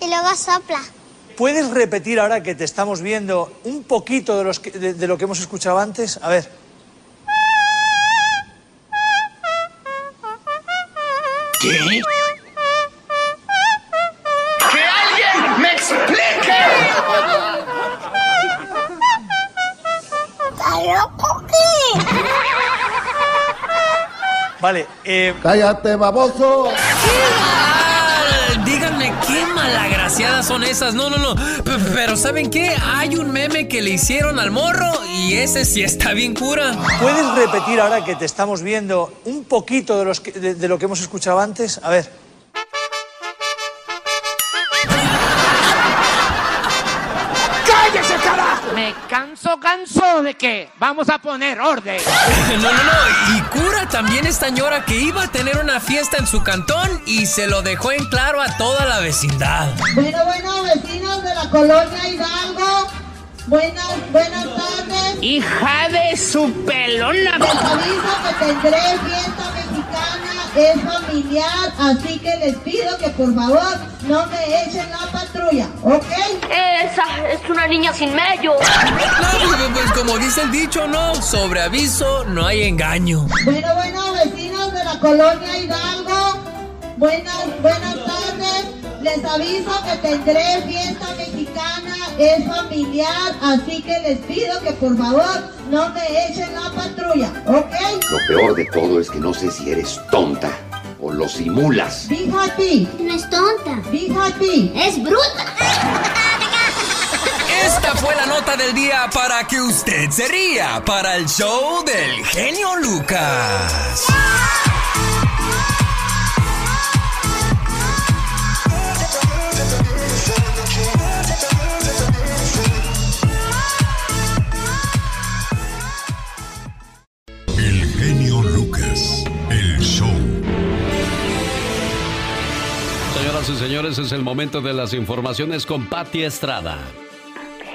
y luego sopla. ¿Puedes repetir ahora que te estamos viendo un poquito de, los de, lo que hemos escuchado antes? A ver. ¿Qué? ¡Que alguien me explique! Vale, eh... ¡Cállate, baboso! Son esas. No, no, no. Pero ¿saben qué? Hay un meme que le hicieron al morro y ese sí está bien cura. ¿Puedes repetir ahora que te estamos viendo un poquito de, los de lo que hemos escuchado antes? A ver. Canso, canso de que vamos a poner orden. no, no, no. Y cura también esta señora que iba a tener una fiesta en su cantón y se lo dejó en claro a toda la vecindad. Bueno, bueno, vecinos de la colonia Hidalgo. Buenas, buenas tardes. Hija de su pelona. Les aviso que tendré fiesta es familiar, así que les pido que por favor no me echen la patrulla, ¿ok? Esa es una niña sin medio. No, pues, pues como dice el dicho, no, sobre aviso no hay engaño. Bueno, bueno, vecinos de la colonia Hidalgo, buenas, buenas tardes. Les aviso que tendré fiesta mexicana, es familiar, así que les pido que por favor no me echen la patrulla, ¿ok? Lo peor de todo es que no sé si eres tonta o lo simulas. Fíjate. No es tonta. Fíjate. Es bruta. Esta fue la nota del día para que usted se ría para el show del genio Lucas. Lucas, el show. Señoras y señores, es el momento de las informaciones con Patti Estrada.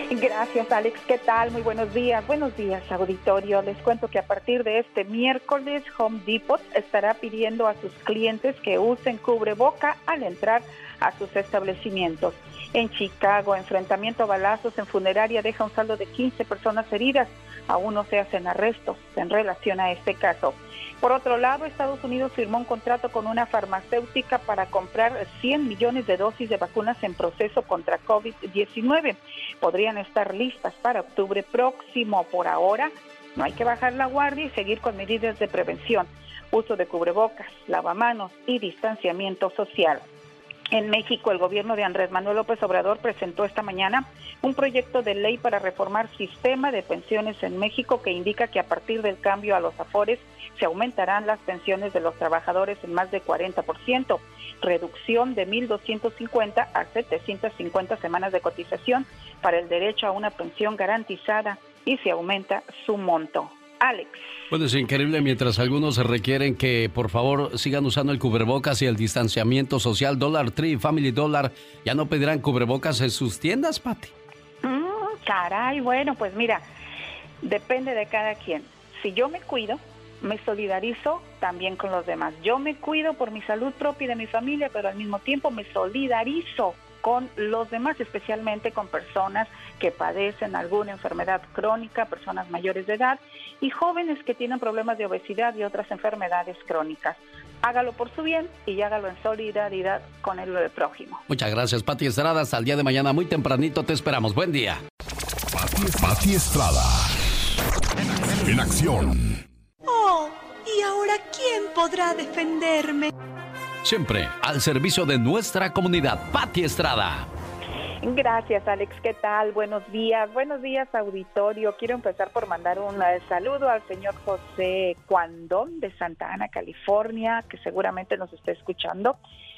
Gracias, Alex. ¿Qué tal? Muy buenos días. Buenos días, auditorio. Les cuento que a partir de este miércoles, Home Depot estará pidiendo a sus clientes que usen cubreboca al entrar a sus establecimientos. En Chicago, enfrentamiento a balazos en funeraria deja un saldo de 15 personas heridas. Aún no se hacen arrestos en relación a este caso. Por otro lado, Estados Unidos firmó un contrato con una farmacéutica para comprar 100 millones de dosis de vacunas en proceso contra COVID-19. Podrían estar listas para octubre próximo. Por ahora, no hay que bajar la guardia y seguir con medidas de prevención, uso de cubrebocas, lavamanos y distanciamiento social. En México, el gobierno de Andrés Manuel López Obrador presentó esta mañana un proyecto de ley para reformar sistema de pensiones en México que indica que a partir del cambio a los afores se aumentarán las pensiones de los trabajadores en más de 40%, reducción de 1.250 a 750 semanas de cotización para el derecho a una pensión garantizada y se aumenta su monto. Alex. Bueno, es increíble mientras algunos requieren que por favor sigan usando el cubrebocas y el distanciamiento social. Dollar Tree, Family Dollar, ya no pedirán cubrebocas en sus tiendas, Pati. Mm, caray, bueno, pues mira, depende de cada quien. Si yo me cuido, me solidarizo también con los demás. Yo me cuido por mi salud propia y de mi familia, pero al mismo tiempo me solidarizo con los demás, especialmente con personas que padecen alguna enfermedad crónica, personas mayores de edad y jóvenes que tienen problemas de obesidad y otras enfermedades crónicas. Hágalo por su bien y hágalo en solidaridad con el prójimo. Muchas gracias, Pati Estrada. Hasta el día de mañana, muy tempranito, te esperamos. Buen día. Pati Estrada. En acción. Oh, ¿y ahora quién podrá defenderme? Siempre al servicio de nuestra comunidad. Pati Estrada. Gracias, Alex. ¿Qué tal? Buenos días. Buenos días, auditorio. Quiero empezar por mandar un saludo al señor José Cuandón de Santa Ana, California, que seguramente nos está escuchando,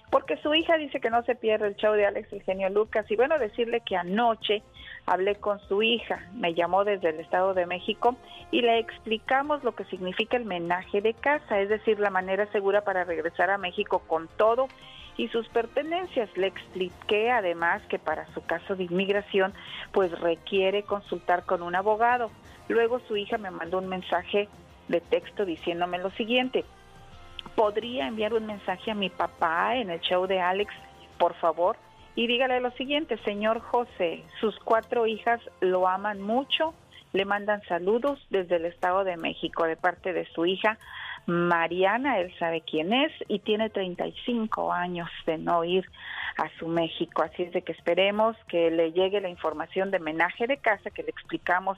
porque su hija dice que no se pierde el show de Alex el genio Lucas. Y bueno, decirle que anoche hablé con su hija, me llamó desde el Estado de México y le explicamos lo que significa el menaje de casa, es decir, la manera segura para regresar a México con todo y sus pertenencias. Le expliqué además que para su caso de inmigración pues requiere consultar con un abogado. Luego su hija me mandó un mensaje de texto diciéndome lo siguiente. ¿Podría enviar un mensaje a mi papá en el show de Alex, por favor? Y dígale lo siguiente, señor José, sus cuatro hijas lo aman mucho, le mandan saludos desde el Estado de México de parte de su hija Mariana, él sabe quién es y tiene 35 años de no ir a su México, así es de que esperemos que le llegue la información de menaje de casa que le explicamos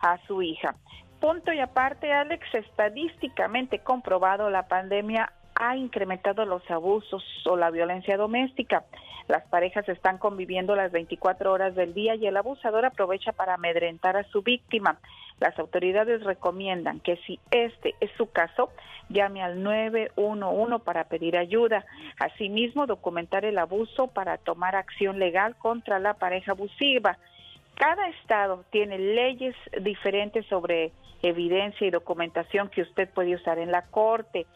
a su hija. Punto y aparte, Alex, estadísticamente comprobado la pandemia ha incrementado los abusos o la violencia doméstica. Las parejas están conviviendo las 24 horas del día y el abusador aprovecha para amedrentar a su víctima. Las autoridades recomiendan que si este es su caso, llame al 911 para pedir ayuda. Asimismo, documentar el abuso para tomar acción legal contra la pareja abusiva. Cada estado tiene leyes diferentes sobre evidencia y documentación que usted puede usar en la corte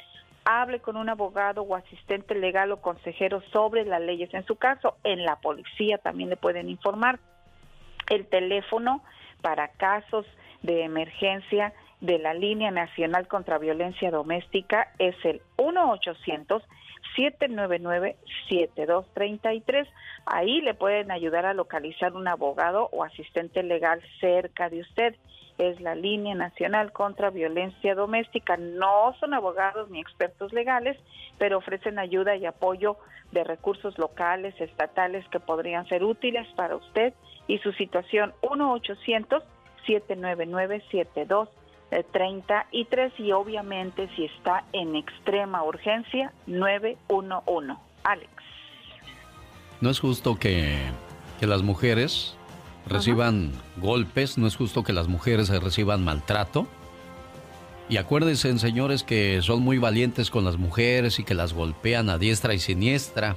hable con un abogado o asistente legal o consejero sobre las leyes. En su caso, en la policía también le pueden informar. El teléfono para casos de emergencia de la Línea Nacional contra Violencia Doméstica es el 1-800-799-7233. Ahí le pueden ayudar a localizar un abogado o asistente legal cerca de usted es la línea nacional contra violencia doméstica. No son abogados ni expertos legales, pero ofrecen ayuda y apoyo de recursos locales, estatales que podrían ser útiles para usted y su situación 1-800-799-7233 y obviamente si está en extrema urgencia 911. Alex. No es justo que, que las mujeres reciban golpes, no es justo que las mujeres reciban maltrato. Y acuérdense, señores, que son muy valientes con las mujeres y que las golpean a diestra y siniestra.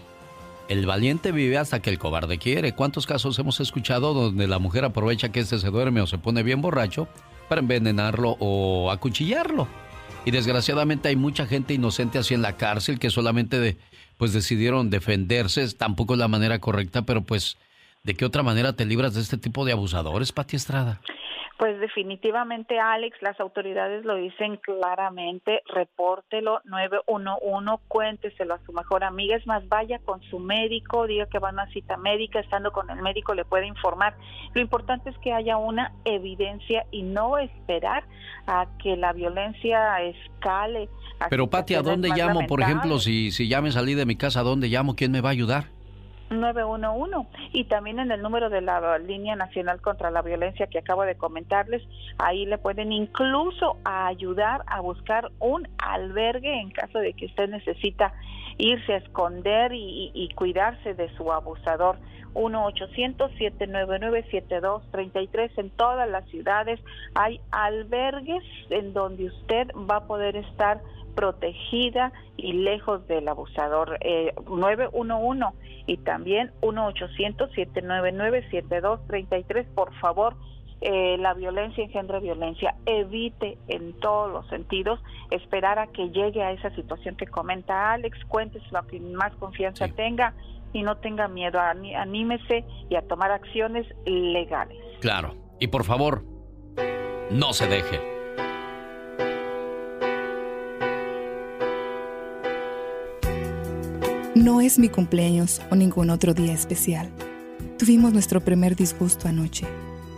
El valiente vive hasta que el cobarde quiere. ¿Cuántos casos hemos escuchado donde la mujer aprovecha que este se duerme o se pone bien borracho para envenenarlo o acuchillarlo? Y desgraciadamente hay mucha gente inocente así en la cárcel que solamente pues decidieron defenderse. Tampoco es la manera correcta, pero pues ¿De qué otra manera te libras de este tipo de abusadores, Pati Estrada? Pues definitivamente, Alex, las autoridades lo dicen claramente, repórtelo 911, cuénteselo a su mejor amiga, es más, vaya con su médico, diga que va a una cita médica, estando con el médico le puede informar. Lo importante es que haya una evidencia y no esperar a que la violencia escale. Pero Pati, ¿a dónde llamo, por ejemplo, si, si ya me salí de mi casa, ¿a dónde llamo? ¿Quién me va a ayudar? 911 y también en el número de la línea nacional contra la violencia que acabo de comentarles, ahí le pueden incluso ayudar a buscar un albergue en caso de que usted necesita irse a esconder y, cuidarse de su abusador. 1-800-799-7233 en todas las ciudades hay albergues en donde usted va a poder estar protegida y lejos del abusador. Eh, 911 y también 1-800-799-7233. Por favor, eh, la violencia engendra violencia. Evite en todos los sentidos esperar a que llegue a esa situación que comenta Alex, cuéntese lo que más confianza tenga y no tenga miedo, anímese y a tomar acciones legales. Claro, y por favor, no se deje. No es mi cumpleaños o ningún otro día especial. Tuvimos nuestro primer disgusto anoche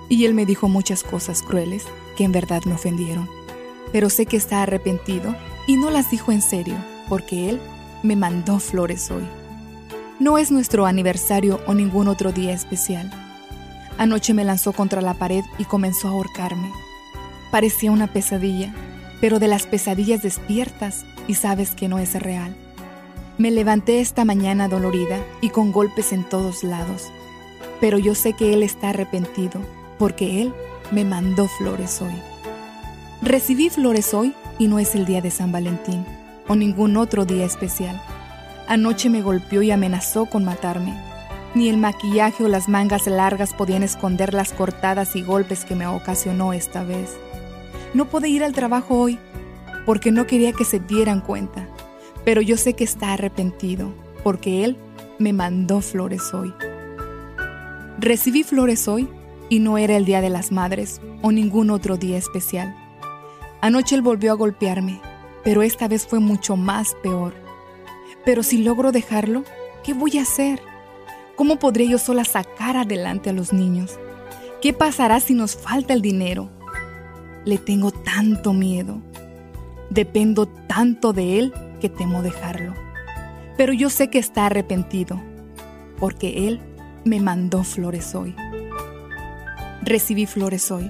y él me dijo muchas cosas crueles que en verdad me ofendieron. Pero sé que está arrepentido y no las dijo en serio porque él me mandó flores hoy. No es nuestro aniversario o ningún otro día especial. Anoche me lanzó contra la pared y comenzó a ahorcarme. Parecía una pesadilla, pero de las pesadillas despiertas y sabes que no es real. Me levanté esta mañana dolorida y con golpes en todos lados, pero yo sé que él está arrepentido porque Él me mandó flores hoy. Recibí flores hoy y no es el día de San Valentín o ningún otro día especial. Anoche me golpeó y amenazó con matarme. Ni el maquillaje o las mangas largas podían esconder las cortadas y golpes que me ocasionó esta vez. No pude ir al trabajo hoy porque no quería que se dieran cuenta, pero yo sé que está arrepentido porque él me mandó flores hoy. Recibí flores hoy y no era el Día de las Madres o ningún otro día especial. Anoche él volvió a golpearme, pero esta vez fue mucho más peor. Pero si logro dejarlo, ¿qué voy a hacer? ¿Cómo podré yo sola sacar adelante a los niños? ¿Qué pasará si nos falta el dinero? Le tengo tanto miedo. Dependo tanto de él que temo dejarlo. Pero yo sé que está arrepentido, porque él me mandó flores hoy. Recibí flores hoy.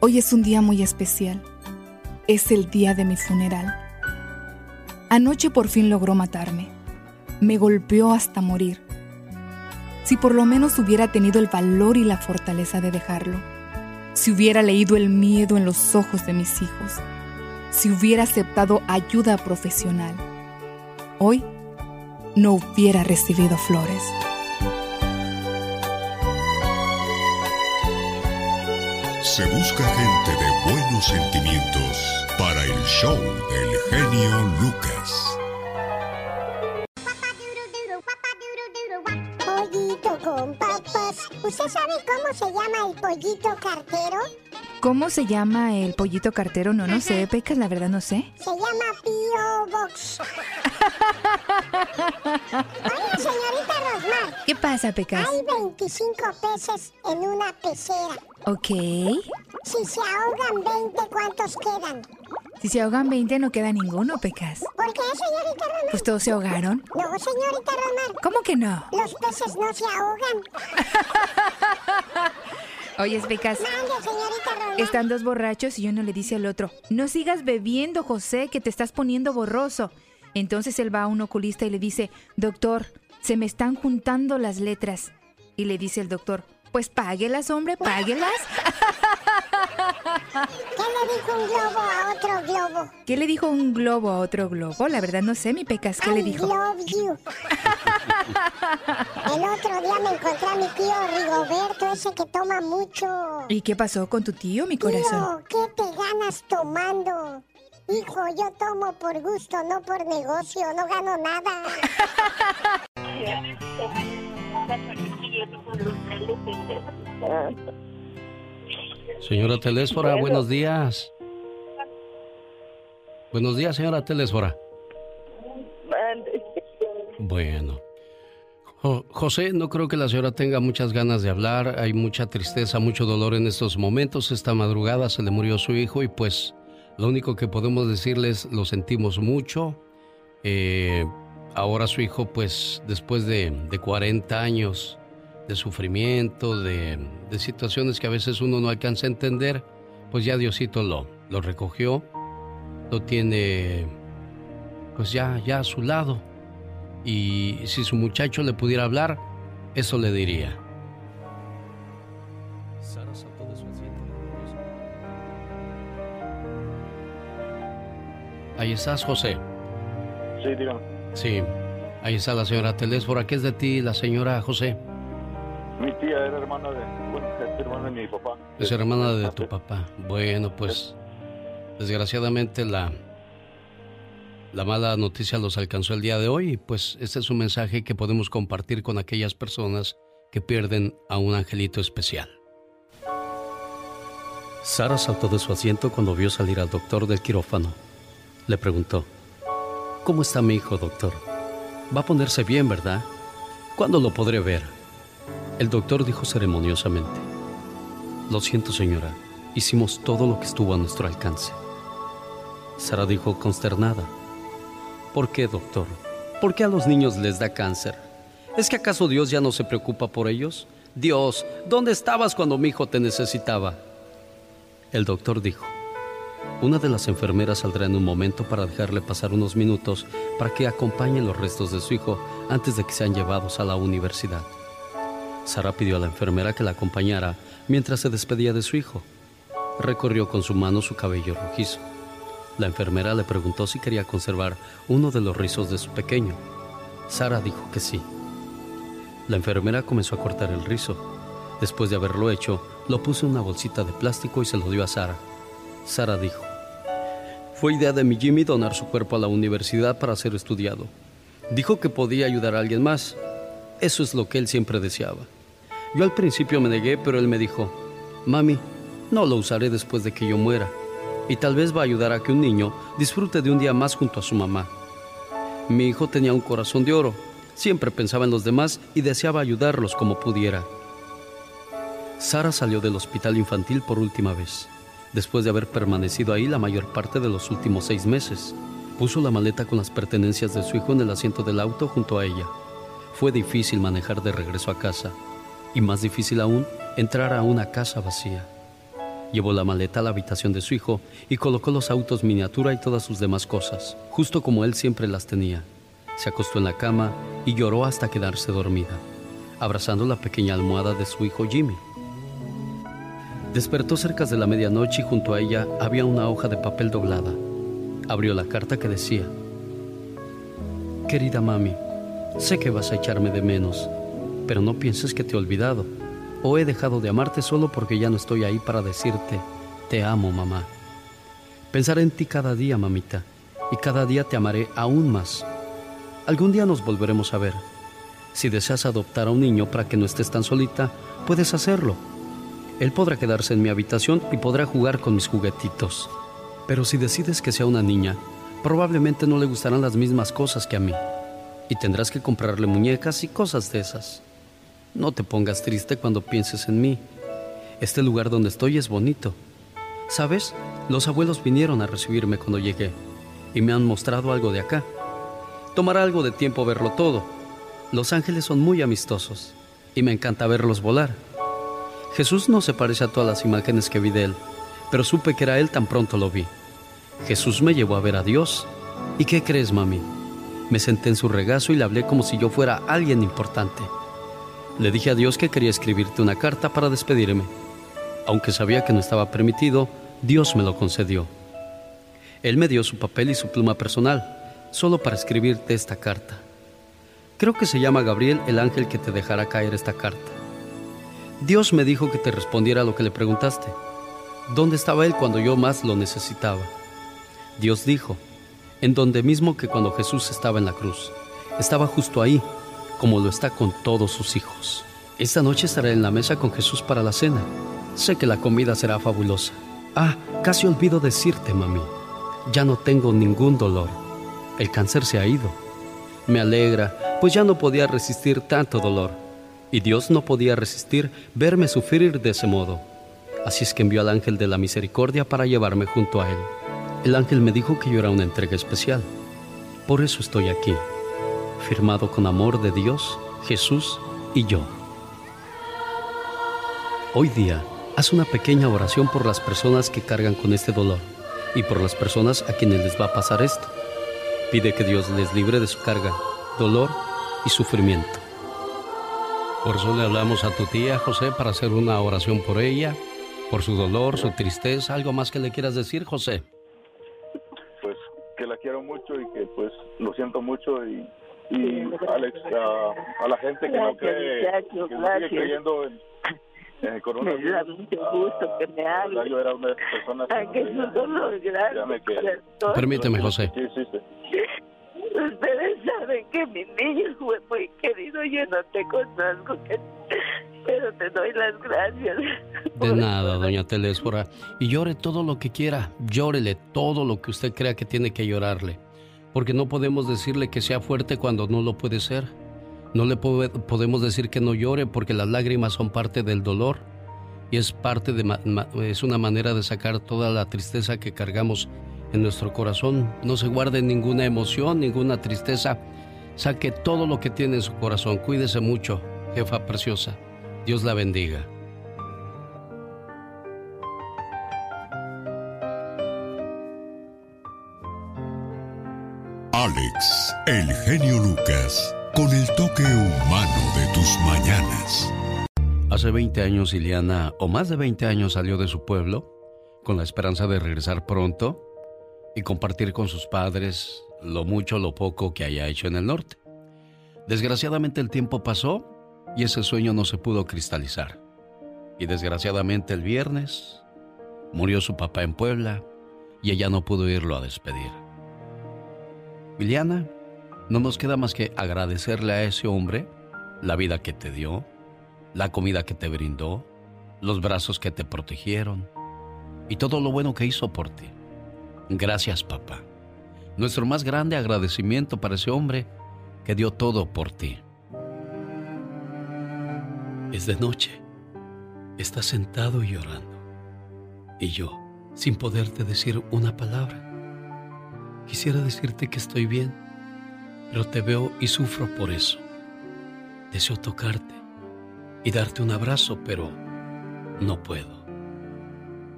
Hoy es un día muy especial. Es el día de mi funeral. Anoche por fin logró matarme. Me golpeó hasta morir. Si por lo menos hubiera tenido el valor y la fortaleza de dejarlo. Si hubiera leído el miedo en los ojos de mis hijos. Si hubiera aceptado ayuda profesional. Hoy no hubiera recibido flores. Se busca gente de buenos sentimientos para el show del genio Lucas. Pollito con papas. ¿Usted sabe cómo se llama el pollito cartero? ¿Cómo se llama el pollito cartero? No, no sé, Pecas, la verdad no sé. Se llama P.O. Box. Oye, señorita Rosmar. ¿Qué pasa, Pecas? Hay 25 peces en una pecera. Ok. Si se ahogan 20, ¿cuántos quedan? Si se ahogan 20, no queda ninguno, Pecas. ¿Por qué, señorita Rosmar? Pues todos se ahogaron. No, señorita Rosmar. ¿Cómo que no? Los peces no se ahogan. Oye, Pecas. Están dos borrachos y uno le dice al otro, no sigas bebiendo, José, que te estás poniendo borroso. Entonces él va a un oculista y le dice, doctor, se me están juntando las letras. Y le dice el doctor, pues páguelas, hombre, páguelas. ¿Qué le dijo un globo a otro globo? ¿Qué le dijo un globo a otro globo? La verdad no sé, mi pecas, ¿qué le dijo? love you. El otro día me encontré a mi tío Rigoberto, ese que toma mucho. ¿Y qué pasó con tu tío, mi corazón? Tío, ¿qué te ganas tomando? Hijo, yo tomo por gusto, no por negocio, no gano nada. Señora Telésfora, buenos días. Buenos días, señora Telésfora. Bueno. José, no creo que la señora tenga muchas ganas de hablar. Hay mucha tristeza, mucho dolor en estos momentos. Esta madrugada se le murió su hijo y pues lo único que podemos decirles, lo sentimos mucho. Eh, ahora su hijo, pues después de, de 40 años de sufrimiento, de, de, situaciones que a veces uno no alcanza a entender, pues ya Diosito lo, lo recogió, lo tiene pues ya, ya a su lado. Y si su muchacho le pudiera hablar, eso le diría. Ahí estás, José. Sí, digo. Sí, ahí está la señora Telésfora. ¿Qué es de ti, la señora José? Mi tía era hermana de, bueno, es hermana de mi papá. Es hermana de tu papá. Bueno, pues desgraciadamente la, la mala noticia los alcanzó el día de hoy y pues este es un mensaje que podemos compartir con aquellas personas que pierden a un angelito especial. Sara saltó de su asiento cuando vio salir al doctor del quirófano. Le preguntó, ¿Cómo está mi hijo, doctor? Va a ponerse bien, ¿verdad? ¿Cuándo lo podré ver? El doctor dijo ceremoniosamente, Lo siento, señora, hicimos todo lo que estuvo a nuestro alcance. Sara dijo consternada, ¿Por qué, doctor? ¿Por qué a los niños les da cáncer? ¿Es que acaso Dios ya no se preocupa por ellos? Dios, ¿dónde estabas cuando mi hijo te necesitaba? El doctor dijo, una de las enfermeras saldrá en un momento para dejarle pasar unos minutos para que acompañe los restos de su hijo antes de que sean llevados a la universidad. Sara pidió a la enfermera que la acompañara mientras se despedía de su hijo. Recorrió con su mano su cabello rojizo. La enfermera le preguntó si quería conservar uno de los rizos de su pequeño. Sara dijo que sí. La enfermera comenzó a cortar el rizo. Después de haberlo hecho, lo puso en una bolsita de plástico y se lo dio a Sara. Sara dijo, fue idea de mi Jimmy donar su cuerpo a la universidad para ser estudiado. Dijo que podía ayudar a alguien más. Eso es lo que él siempre deseaba. Yo al principio me negué, pero él me dijo, Mami, no lo usaré después de que yo muera y tal vez va a ayudar a que un niño disfrute de un día más junto a su mamá. Mi hijo tenía un corazón de oro, siempre pensaba en los demás y deseaba ayudarlos como pudiera. Sara salió del hospital infantil por última vez, después de haber permanecido ahí la mayor parte de los últimos seis meses. Puso la maleta con las pertenencias de su hijo en el asiento del auto junto a ella. Fue difícil manejar de regreso a casa y más difícil aún entrar a una casa vacía. Llevó la maleta a la habitación de su hijo y colocó los autos miniatura y todas sus demás cosas, justo como él siempre las tenía. Se acostó en la cama y lloró hasta quedarse dormida, abrazando la pequeña almohada de su hijo Jimmy. Despertó cerca de la medianoche y junto a ella había una hoja de papel doblada. Abrió la carta que decía, Querida mami, sé que vas a echarme de menos, pero no pienses que te he olvidado o he dejado de amarte solo porque ya no estoy ahí para decirte, te amo, mamá. Pensaré en ti cada día, mamita, y cada día te amaré aún más. Algún día nos volveremos a ver. Si deseas adoptar a un niño para que no estés tan solita, puedes hacerlo. Él podrá quedarse en mi habitación y podrá jugar con mis juguetitos. Pero si decides que sea una niña, probablemente no le gustarán las mismas cosas que a mí. Y tendrás que comprarle muñecas y cosas de esas. No te pongas triste cuando pienses en mí. Este lugar donde estoy es bonito. ¿Sabes? Los abuelos vinieron a recibirme cuando llegué y me han mostrado algo de acá. Tomará algo de tiempo verlo todo. Los ángeles son muy amistosos y me encanta verlos volar. Jesús no se parece a todas las imágenes que vi de él, pero supe que era él tan pronto lo vi. Jesús me llevó a ver a Dios. ¿Y qué crees, mami? Me senté en su regazo y le hablé como si yo fuera alguien importante. Le dije a Dios que quería escribirte una carta para despedirme. Aunque sabía que no estaba permitido, Dios me lo concedió. Él me dio su papel y su pluma personal, solo para escribirte esta carta. Creo que se llama Gabriel el ángel que te dejará caer esta carta. Dios me dijo que te respondiera a lo que le preguntaste. ¿Dónde estaba él cuando yo más lo necesitaba? Dios dijo, en donde mismo que cuando Jesús estaba en la cruz. Estaba justo ahí, como lo está con todos sus hijos. Esta noche estaré en la mesa con Jesús para la cena. Sé que la comida será fabulosa. Ah, casi olvido decirte, mami. Ya no tengo ningún dolor. El cáncer se ha ido. Me alegra, pues ya no podía resistir tanto dolor. Y Dios no podía resistir verme sufrir de ese modo. Así es que envió al ángel de la misericordia para llevarme junto a él. El ángel me dijo que yo era una entrega especial. Por eso estoy aquí firmado con amor de Dios, Jesús y yo. Hoy día, haz una pequeña oración por las personas que cargan con este dolor y por las personas a quienes les va a pasar esto. Pide que Dios les libre de su carga, dolor y sufrimiento. Por eso le hablamos a tu tía José para hacer una oración por ella, por su dolor, su tristeza, algo más que le quieras decir, José. Pues que la quiero mucho y que pues lo siento mucho y Y Alex, a, a la gente que no Gracias, cree, muchacho, que no sigue gracias. creyendo en, en el coronavirus. Me da mucho gusto que me ah, hable. Yo era una de esas personas Ay, que es un dolor grande. Que-. Permíteme, José. Sí, sí, sí. Ustedes saben que mi niño fue muy querido, yo no te conozco, que- pero te doy las gracias. De nada, doña Telésfora. Y llore todo lo que quiera. Llórele todo lo que usted crea que tiene que llorarle. Porque no podemos decirle que sea fuerte cuando no lo puede ser. No le po- podemos decir que no llore porque las lágrimas son parte del dolor. Y es parte de es una manera de sacar toda la tristeza que cargamos en nuestro corazón. No se guarde ninguna emoción, ninguna tristeza. Saque todo lo que tiene en su corazón. Cuídese mucho, jefa preciosa. Dios la bendiga. Alex, el genio Lucas, con el toque humano de tus mañanas. Hace 20 años Ileana, o más de 20 años, salió de su pueblo con la esperanza de regresar pronto y compartir con sus padres lo mucho o lo poco que haya hecho en el norte. Desgraciadamente el tiempo pasó y ese sueño no se pudo cristalizar. Y desgraciadamente el viernes murió su papá en Puebla y ella no pudo irlo a despedir. Ileana, no nos queda más que agradecerle a ese hombre la vida que te dio, la comida que te brindó, los brazos que te protegieron y todo lo bueno que hizo por ti. Gracias, papá. Nuestro más grande agradecimiento para ese hombre que dio todo por ti. Es de noche. Estás sentado y llorando. Y yo, sin poderte decir una palabra. Quisiera decirte que estoy bien, pero te veo y sufro por eso. Deseo tocarte y darte un abrazo, pero no puedo.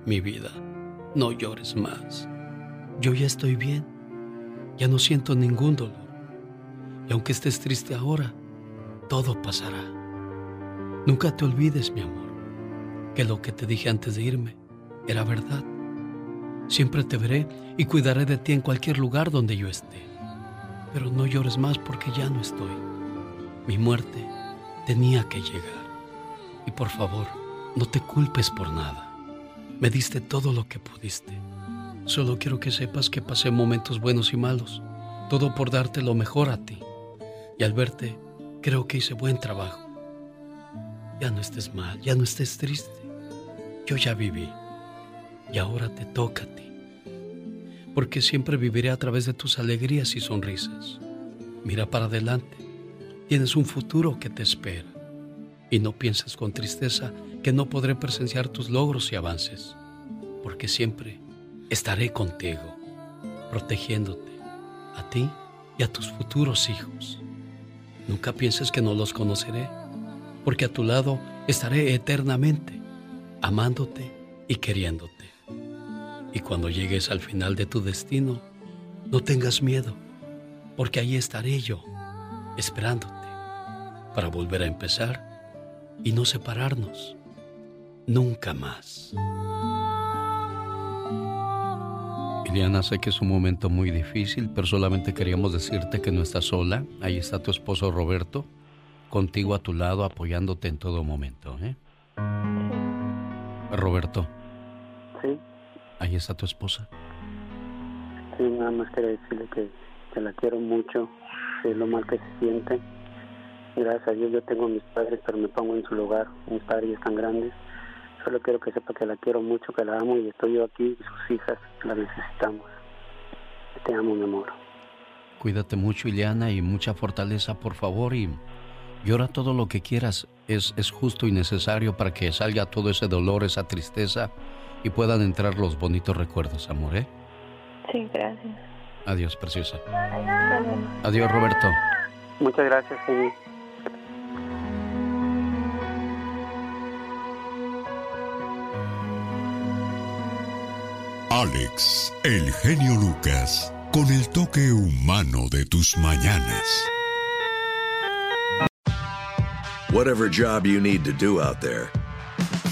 Mi vida, no llores más. Yo ya estoy bien. Ya no siento ningún dolor. Y aunque estés triste ahora, todo pasará. Nunca te olvides, mi amor, que lo que te dije antes de irme era verdad. Siempre te veré y cuidaré de ti en cualquier lugar donde yo esté. Pero no llores más porque ya no estoy. Mi muerte tenía que llegar. Y por favor, no te culpes por nada. Me diste todo lo que pudiste. Solo quiero que sepas que pasé momentos buenos y malos. Todo por darte lo mejor a ti. Y al verte, creo que hice buen trabajo. Ya no estés mal, ya no estés triste. Yo ya viví. Y ahora te toca a ti. Porque siempre viviré a través de tus alegrías y sonrisas. Mira para adelante. Tienes un futuro que te espera. Y no pienses con tristeza que no podré presenciar tus logros y avances. Porque siempre estaré contigo, protegiéndote, a ti y a tus futuros hijos. Nunca pienses que no los conoceré, porque a tu lado estaré eternamente, amándote y queriéndote. Y cuando llegues al final de tu destino, no tengas miedo, porque ahí estaré yo, esperándote, para volver a empezar y no separarnos nunca más. Iliana, sé que es un momento muy difícil, pero solamente queríamos decirte que no estás sola. Ahí está tu esposo Roberto, contigo a tu lado, apoyándote en todo momento. ¿eh? Roberto. Sí. Ahí está tu esposa. Sí, nada más quería decirle que, que la quiero mucho, sé lo mal que se siente. Gracias a Dios yo tengo a mis padres, pero me pongo en su lugar. Mis padres están grandes. Solo quiero que sepa que la quiero mucho, que la amo y estoy yo aquí y sus hijas la necesitamos. Te amo, mi amor. Cuídate mucho, Ileana, y mucha fortaleza, por favor, y llora todo lo que quieras. Es, es justo y necesario para que salga todo ese dolor, esa tristeza, y puedan entrar los bonitos recuerdos, amor, ¿eh? Sí, gracias. Adiós, preciosa. Adiós, Roberto. Muchas gracias, señor. Alex, el genio Lucas, con el toque humano de tus mañanas. Whatever job you need to do out there,